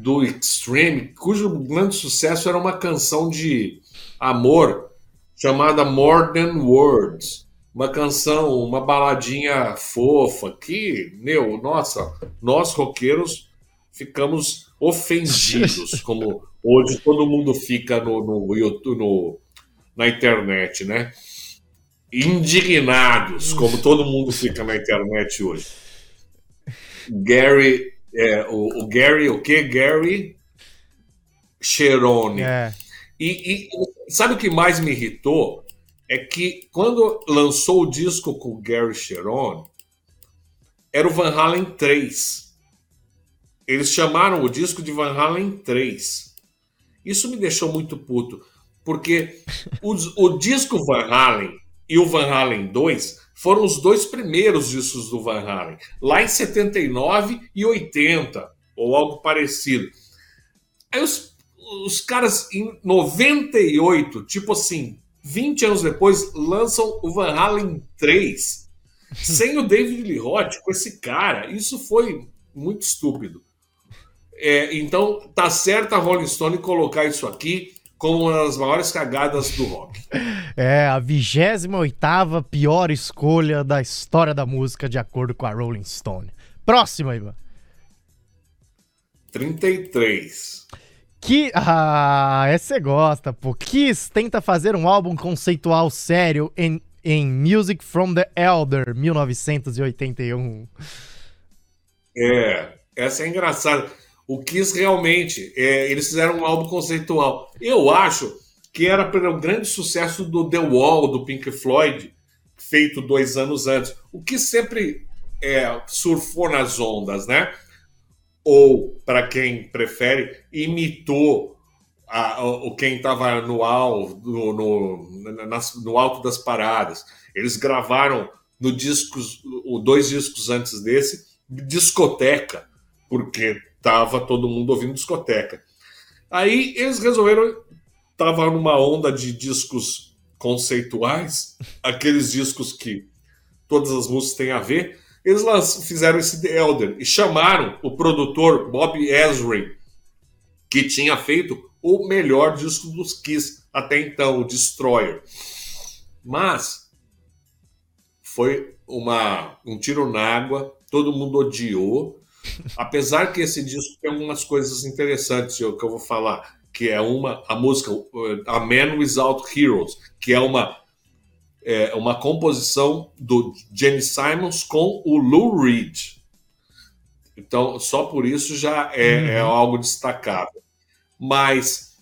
do Extreme, cujo grande sucesso era uma canção de amor chamada More Than Words. Uma canção, uma baladinha fofa que, meu, nossa, nós roqueiros ficamos ofendidos, [laughs] como hoje todo mundo fica no, no YouTube, no, na internet, né? indignados, como todo mundo fica na internet hoje. Gary, é, o, o, Gary, o que? Gary Cherone. É. E, e, sabe o que mais me irritou? É que quando lançou o disco com o Gary Cherone, era o Van Halen 3. Eles chamaram o disco de Van Halen 3. Isso me deixou muito puto, porque os, o disco Van Halen e o Van Halen 2 foram os dois primeiros discos do Van Halen, lá em 79 e 80, ou algo parecido. Aí os, os caras, em 98, tipo assim, 20 anos depois, lançam o Van Halen 3, sem o David Lee Roth, com esse cara. Isso foi muito estúpido. É, então, tá certa a Rolling Stone colocar isso aqui como uma das maiores cagadas do rock. É, a 28 pior escolha da história da música, de acordo com a Rolling Stone. Próxima, Ivan. 33. Que. Ah, essa você gosta, pô. Kiss tenta fazer um álbum conceitual sério em, em Music from the Elder, 1981. É, essa é engraçada. O Kiss realmente, é, eles fizeram um álbum conceitual. Eu acho que era pelo grande sucesso do The Wall, do Pink Floyd, feito dois anos antes. O que sempre é, surfou nas ondas, né? Ou, para quem prefere, imitou a, o quem estava no, no, no, no alto das paradas. Eles gravaram no discos, dois discos antes desse, discoteca, porque tava todo mundo ouvindo discoteca. Aí eles resolveram, tava numa onda de discos conceituais, [laughs] aqueles discos que todas as músicas têm a ver, eles fizeram esse The Elder e chamaram o produtor Bob Ezrin, que tinha feito o melhor disco dos Kiss até então, o Destroyer. Mas foi uma, um tiro na água, todo mundo odiou. Apesar que esse disco tem algumas coisas interessantes que eu vou falar, que é uma a música A Man Without Heroes, que é uma é uma composição do Jenny Simons com o Lou Reed. Então, só por isso já é, uhum. é algo destacável. Mas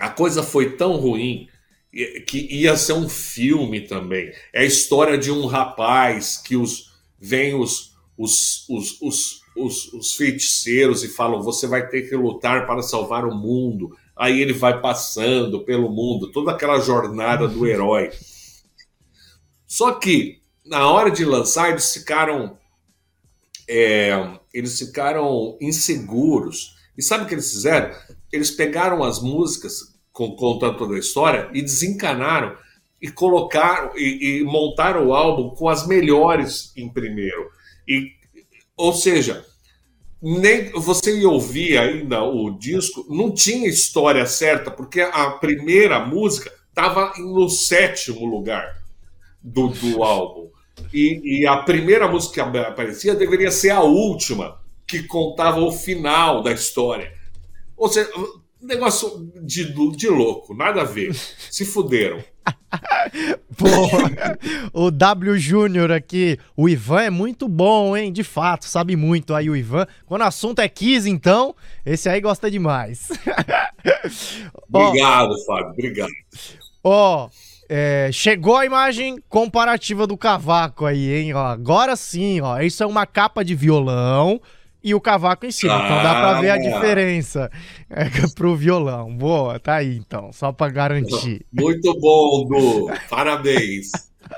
a coisa foi tão ruim que ia ser um filme também. É a história de um rapaz que os vem os, os, os, os, os, os feiticeiros e falam: você vai ter que lutar para salvar o mundo. Aí ele vai passando pelo mundo, toda aquela jornada do [laughs] herói. Só que na hora de lançar eles ficaram é, eles ficaram inseguros. E sabe o que eles fizeram? Eles pegaram as músicas contando toda a história e desencanaram e colocaram e, e, montaram o álbum com as melhores em primeiro. E, ou seja, nem você ia ouvir ainda o disco, não tinha história certa, porque a primeira música estava no sétimo lugar do, do álbum. E, e, a primeira música que aparecia deveria ser a última, que contava o final da história. Ou seja, negócio de, de louco, nada a ver. [laughs] Se fuderam. Porra, o W Júnior aqui, o Ivan é muito bom, hein? De fato, sabe muito aí o Ivan. Quando o assunto é Kiss, então, esse aí gosta demais. [laughs] obrigado, Fábio, obrigado. Ó, é, chegou a imagem comparativa do cavaco aí, hein? Ó, agora sim, ó. Isso é uma capa de violão e o cavaco em cima. Ah, então dá pra ver a diferença é, [laughs] pro violão. Boa, tá aí então, só pra garantir. [laughs] Muito bom, Du. Parabéns.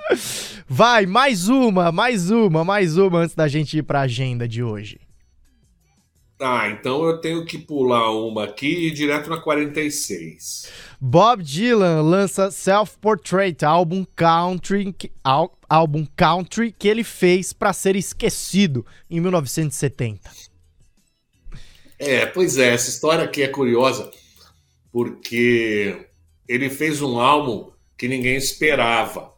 [laughs] Vai, mais uma, mais uma, mais uma antes da gente ir pra agenda de hoje. Tá, então eu tenho que pular uma aqui e ir direto na 46. Bob Dylan lança Self Portrait, álbum country, álbum country que ele fez para ser esquecido em 1970. É, pois é, essa história aqui é curiosa porque ele fez um álbum que ninguém esperava.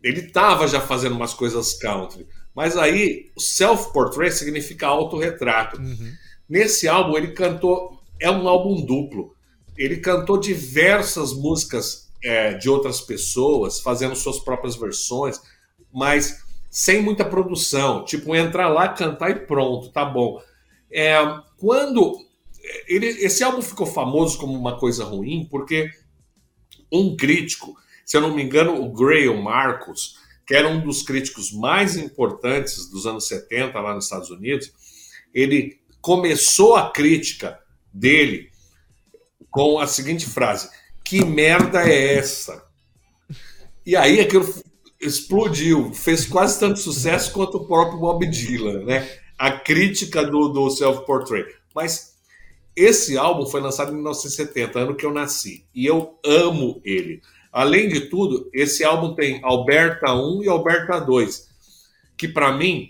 Ele estava já fazendo umas coisas country, mas aí Self Portrait significa autorretrato. Uhum. Nesse álbum, ele cantou. É um álbum duplo. Ele cantou diversas músicas é, de outras pessoas, fazendo suas próprias versões, mas sem muita produção. Tipo, entrar lá, cantar e pronto, tá bom. É, quando. Ele, esse álbum ficou famoso como uma coisa ruim, porque um crítico, se eu não me engano, o Graham Marcos, que era um dos críticos mais importantes dos anos 70 lá nos Estados Unidos, ele começou a crítica dele com a seguinte frase: Que merda é essa? E aí aquilo explodiu, fez quase tanto sucesso quanto o próprio Bob Dylan, né? A crítica do, do Self-Portrait. Mas esse álbum foi lançado em 1970, ano que eu nasci, e eu amo ele. Além de tudo, esse álbum tem Alberta 1 e Alberta 2, que para mim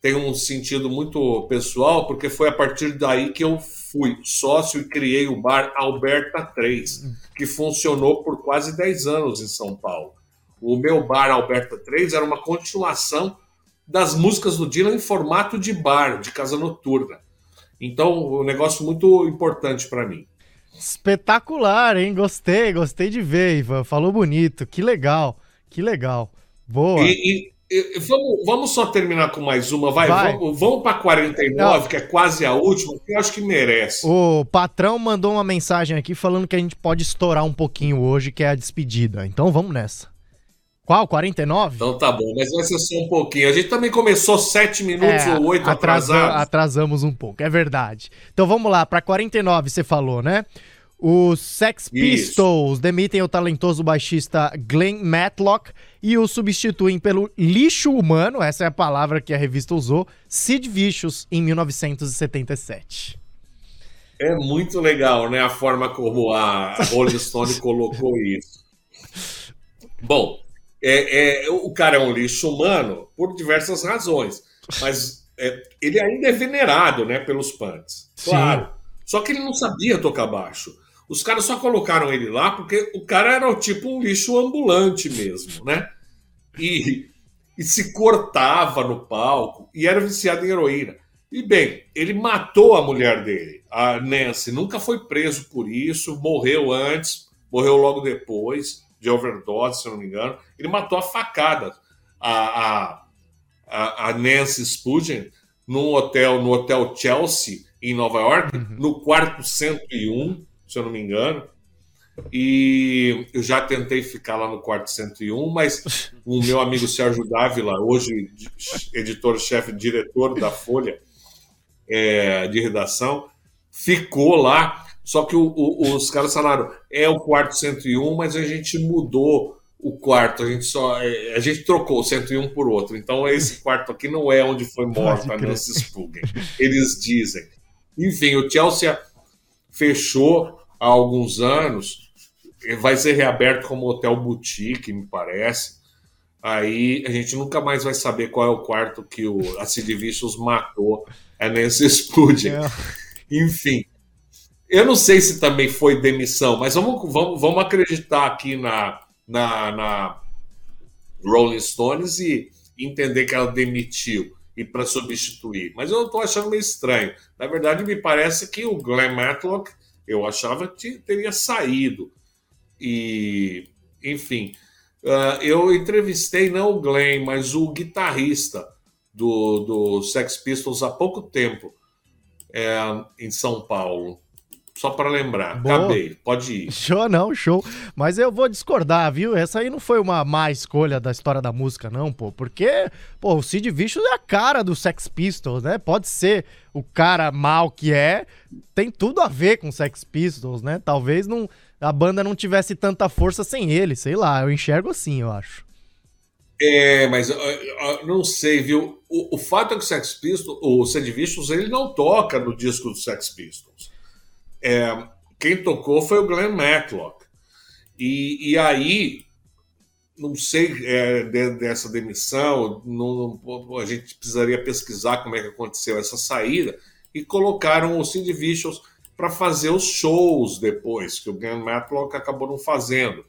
tem um sentido muito pessoal, porque foi a partir daí que eu fui sócio e criei o bar Alberta 3, que funcionou por quase 10 anos em São Paulo. O meu bar Alberta 3 era uma continuação das músicas do Dylan em formato de bar, de casa noturna. Então, um negócio muito importante para mim. Espetacular, hein? Gostei, gostei de ver, Ivan. Falou bonito. Que legal, que legal. Boa. E, e, e vamos, vamos só terminar com mais uma, vai. vai. Vamos, vamos para 49, Não. que é quase a última, que eu acho que merece. O patrão mandou uma mensagem aqui falando que a gente pode estourar um pouquinho hoje, que é a despedida. Então vamos nessa. Qual? 49? Então tá bom, mas vai ser só um pouquinho. A gente também começou 7 minutos é, ou 8 atrasados. Atrasamos um pouco, é verdade. Então vamos lá, para 49 você falou, né? Os Sex Pistols Isso. demitem o talentoso baixista Glenn Matlock e o substituem pelo lixo humano, essa é a palavra que a revista usou, Sid Vicious, em 1977. É muito legal, né, a forma como a Rolling Stone [laughs] colocou isso. Bom, é, é, o cara é um lixo humano por diversas razões, mas é, ele ainda é venerado né, pelos punks. Claro. Sim. Só que ele não sabia tocar baixo. Os caras só colocaram ele lá porque o cara era tipo um lixo ambulante mesmo, né? E, e se cortava no palco e era viciado em heroína. E bem, ele matou a mulher dele, a Nancy. Nunca foi preso por isso, morreu antes, morreu logo depois de overdose, se eu não me engano. Ele matou a facada a, a, a Nancy Spudgeon num hotel, no hotel Chelsea, em Nova York, uhum. no quarto 101, se eu não me engano. E eu já tentei ficar lá no quarto 101, mas o meu amigo Sérgio Dávila, hoje editor-chefe, diretor da Folha é, de redação, ficou lá só que o, o, os caras falaram, é o quarto 101, mas a gente mudou o quarto, a gente só é, a gente trocou o 101 por outro. Então esse quarto aqui não é onde foi morta a Nancy Spuggen. Eles dizem. Enfim, o Chelsea fechou há alguns anos, vai ser reaberto como hotel boutique, me parece. Aí a gente nunca mais vai saber qual é o quarto que o a Sid Vicious matou a Nancy Spudgeon. É. Enfim, eu não sei se também foi demissão, mas vamos, vamos, vamos acreditar aqui na, na, na Rolling Stones e entender que ela demitiu e para substituir. Mas eu estou achando meio estranho. Na verdade, me parece que o Glenn Matlock, eu achava que teria saído. E, enfim, uh, eu entrevistei não o Glenn, mas o guitarrista do, do Sex Pistols há pouco tempo é, em São Paulo. Só para lembrar. Boa. Acabei. Pode ir. Show não, show. Mas eu vou discordar, viu? Essa aí não foi uma má escolha da história da música, não, pô. Porque, pô, o Sid Vicious é a cara do Sex Pistols, né? Pode ser o cara mal que é, tem tudo a ver com Sex Pistols, né? Talvez não, a banda não tivesse tanta força sem ele, sei lá. Eu enxergo assim, eu acho. É, mas eu, não sei, viu? O, o fato é que o Sex Pistols, o Sid Vicious, ele não toca no disco do Sex Pistols. É, quem tocou foi o Glenn Matlock. E, e aí, não sei é, de, dessa demissão, não, não, a gente precisaria pesquisar como é que aconteceu essa saída, e colocaram o Sid Vicious para fazer os shows depois, que o Glenn Matlock acabou não fazendo.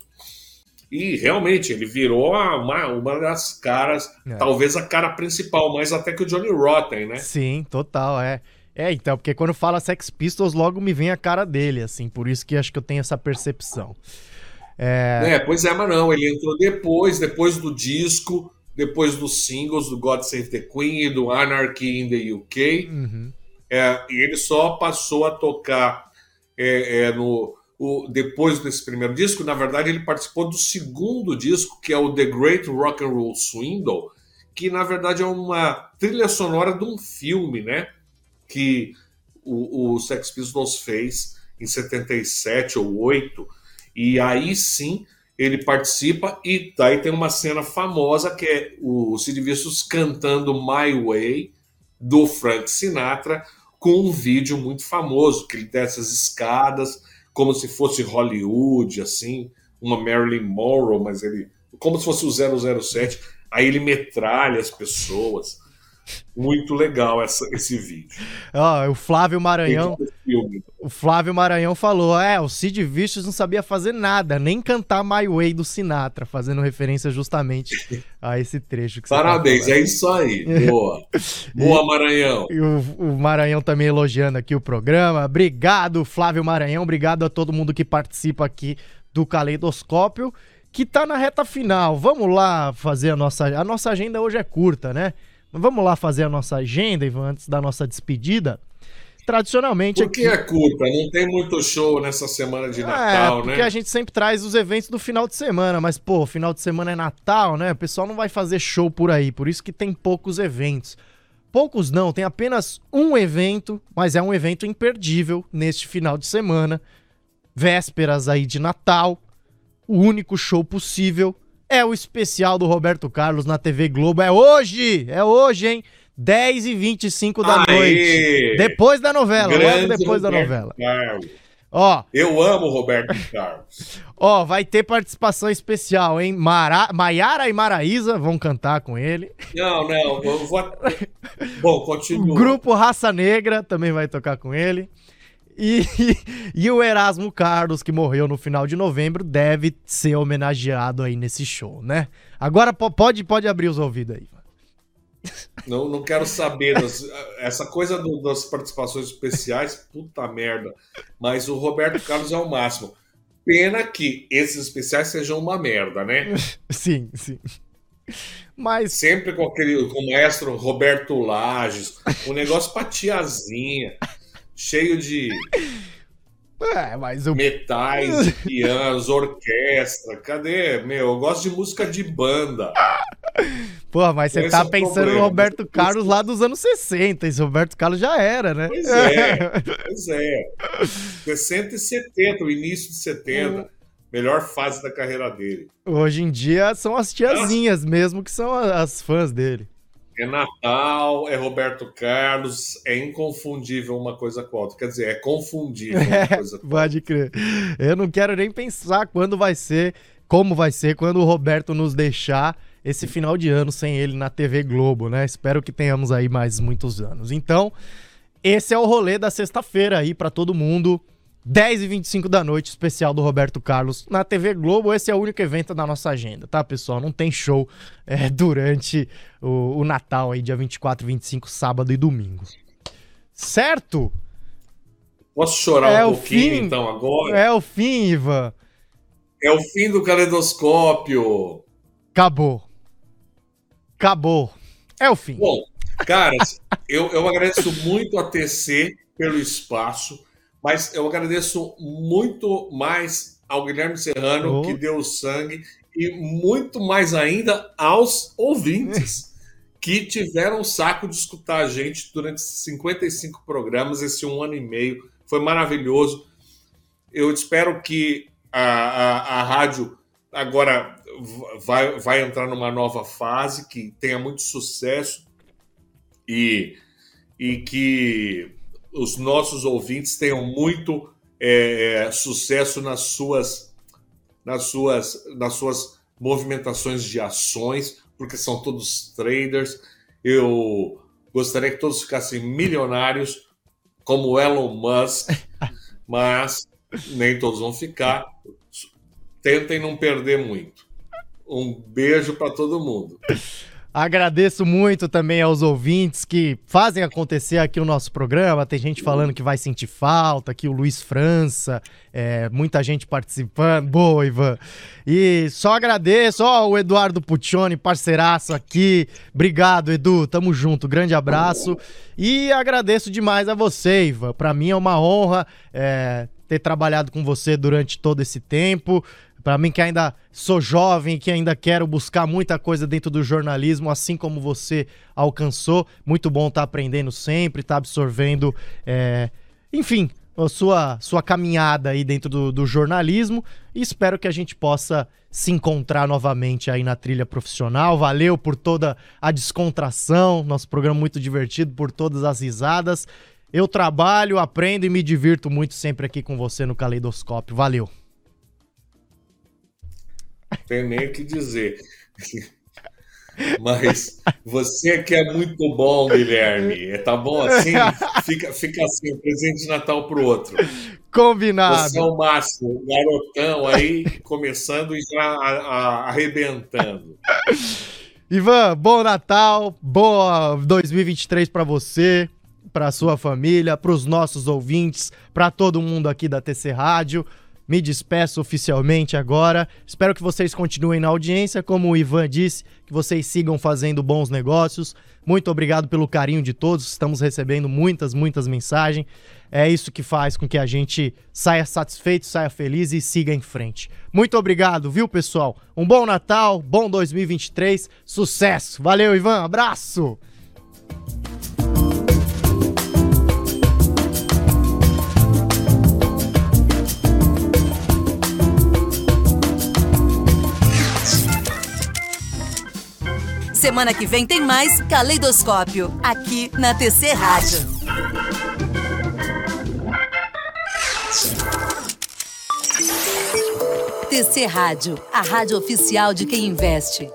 E realmente ele virou uma, uma das caras, é. talvez a cara principal, mais até que o Johnny Rotten, né? Sim, total, é. É, então, porque quando fala Sex Pistols, logo me vem a cara dele, assim, por isso que acho que eu tenho essa percepção. É... é, pois é, mas não, ele entrou depois, depois do disco, depois dos singles do God Save the Queen e do Anarchy in the UK. Uhum. É, e ele só passou a tocar é, é, no, o, depois desse primeiro disco. Na verdade, ele participou do segundo disco, que é o The Great Rock and Roll Swindle, que na verdade é uma trilha sonora de um filme, né? Que o, o Sex Pistols fez em 77 ou 8, e aí sim ele participa e daí tem uma cena famosa que é o Sid Vicious cantando My Way do Frank Sinatra com um vídeo muito famoso que ele desce as escadas como se fosse Hollywood assim, uma Marilyn Monroe, mas ele como se fosse o 007, aí ele metralha as pessoas. Muito legal essa, esse vídeo. Ó, o Flávio Maranhão. O Flávio Maranhão falou: é, o Sid Vicious não sabia fazer nada, nem cantar My Way do Sinatra, fazendo referência justamente a esse trecho que você tá Parabéns, é isso aí. Boa. [laughs] Boa, Maranhão. E o, o Maranhão também elogiando aqui o programa. Obrigado, Flávio Maranhão. Obrigado a todo mundo que participa aqui do Caleidoscópio, que tá na reta final. Vamos lá fazer a nossa. A nossa agenda hoje é curta, né? Vamos lá fazer a nossa agenda, Ivan, antes da nossa despedida. Tradicionalmente Por que é curta? Não tem muito show nessa semana de Natal, é, porque né? a gente sempre traz os eventos do final de semana, mas pô, final de semana é Natal, né? O pessoal não vai fazer show por aí, por isso que tem poucos eventos. Poucos não, tem apenas um evento, mas é um evento imperdível neste final de semana. Vésperas aí de Natal. O único show possível é o especial do Roberto Carlos na TV Globo. É hoje! É hoje, hein? 10 e 25 da Aê! noite. Depois da novela, logo Grande depois da Roberto novela. Carlos. Ó, Eu amo o Roberto Carlos. [laughs] Ó, vai ter participação especial, hein? Mara... Maiara e Maraísa vão cantar com ele. Não, não, eu vou. [laughs] Bom, continua. O grupo Raça Negra também vai tocar com ele. E, [laughs] e o Erasmo Carlos, que morreu no final de novembro, deve ser homenageado aí nesse show, né? Agora po- pode, pode abrir os ouvidos aí. Não, não quero saber. das- [laughs] essa coisa do- das participações especiais, puta merda. Mas o Roberto Carlos é o máximo. Pena que esses especiais sejam uma merda, né? [laughs] Sim, sim. Mas Sempre com aquele com o maestro Roberto Lages, um negócio pra tiazinha, cheio de É, mas o. metais, [laughs] pianos, orquestra. Cadê? Meu, eu gosto de música de banda. Pô, mas você tá é pensando no problema. Roberto Carlos lá dos anos 60. Esse Roberto Carlos já era, né? Pois é, [laughs] pois é. 60 e 70, o início de 70. Melhor fase da carreira dele. Hoje em dia são as tiazinhas mesmo que são as fãs dele. É Natal, é Roberto Carlos, é inconfundível uma coisa com a outra. Quer dizer, é confundível uma [laughs] coisa com a outra. Pode crer. Eu não quero nem pensar quando vai ser, como vai ser quando o Roberto nos deixar esse final de ano sem ele na TV Globo, né? Espero que tenhamos aí mais muitos anos. Então, esse é o rolê da sexta-feira aí pra todo mundo. 10 e 25 da noite, especial do Roberto Carlos na TV Globo. Esse é o único evento da nossa agenda, tá, pessoal? Não tem show é, durante o, o Natal aí, dia 24 e 25, sábado e domingo. Certo? Posso chorar É um o pouquinho, fim. então, agora? É o fim, Ivan. É o fim do caleidoscópio. Acabou. Acabou. É o fim. Bom, caras, [laughs] eu, eu agradeço muito a TC pelo espaço, mas eu agradeço muito mais ao Guilherme Serrano, Oh. que deu sangue, e muito mais ainda aos ouvintes, [laughs] que tiveram o saco de escutar a gente durante 55 programas, esse um ano e meio. Foi maravilhoso. Eu espero que a, a, a rádio agora vai, vai entrar numa nova fase, que tenha muito sucesso e, e que os nossos ouvintes tenham muito é, sucesso nas suas, nas, suas, nas suas movimentações de ações, porque são todos traders. Eu gostaria que todos ficassem milionários, como Elon Musk, [laughs] mas nem todos vão ficar. Tentem não perder muito. Um beijo para todo mundo. Agradeço muito também aos ouvintes que fazem acontecer aqui o nosso programa. Tem gente falando que vai sentir falta, aqui o Luiz França, é, muita gente participando. Boa, Ivan. E só agradeço, ó, o Eduardo Puccioni, parceiraço aqui. Obrigado, Edu. Tamo junto. Grande abraço. E agradeço demais a você, Ivan. Pra mim é uma honra é, ter trabalhado com você durante todo esse tempo. Para mim que ainda sou jovem, que ainda quero buscar muita coisa dentro do jornalismo, assim como você alcançou, muito bom estar aprendendo sempre, estar absorvendo, é, enfim, a sua, sua caminhada aí dentro do, do jornalismo e espero que a gente possa se encontrar novamente aí na trilha profissional. Valeu por toda a descontração, nosso programa muito divertido, por todas as risadas. Eu trabalho, aprendo e me divirto muito sempre aqui com você no Caleidoscópio. Valeu! Tem nem o que dizer. [laughs] Mas você que é muito bom, Guilherme. Tá bom assim? Fica, fica assim, presente de Natal pro outro. Combinado. Você é o máximo, garotão aí, começando e já a, a, arrebentando. Ivan, bom Natal, boa 2023 para você, para sua família, para os nossos ouvintes, para todo mundo aqui da TC Rádio. Me despeço oficialmente agora. Espero que vocês continuem na audiência, como o Ivan disse, que vocês sigam fazendo bons negócios. Muito obrigado pelo carinho de todos. Estamos recebendo muitas, muitas mensagens. É isso que faz com que a gente saia satisfeito, saia feliz e siga em frente. Muito obrigado, viu, pessoal? Um bom Natal, bom 2023, sucesso. Valeu, Ivan. Abraço. Semana que vem tem mais Caleidoscópio, aqui na TC Rádio. TC Rádio, a rádio oficial de quem investe.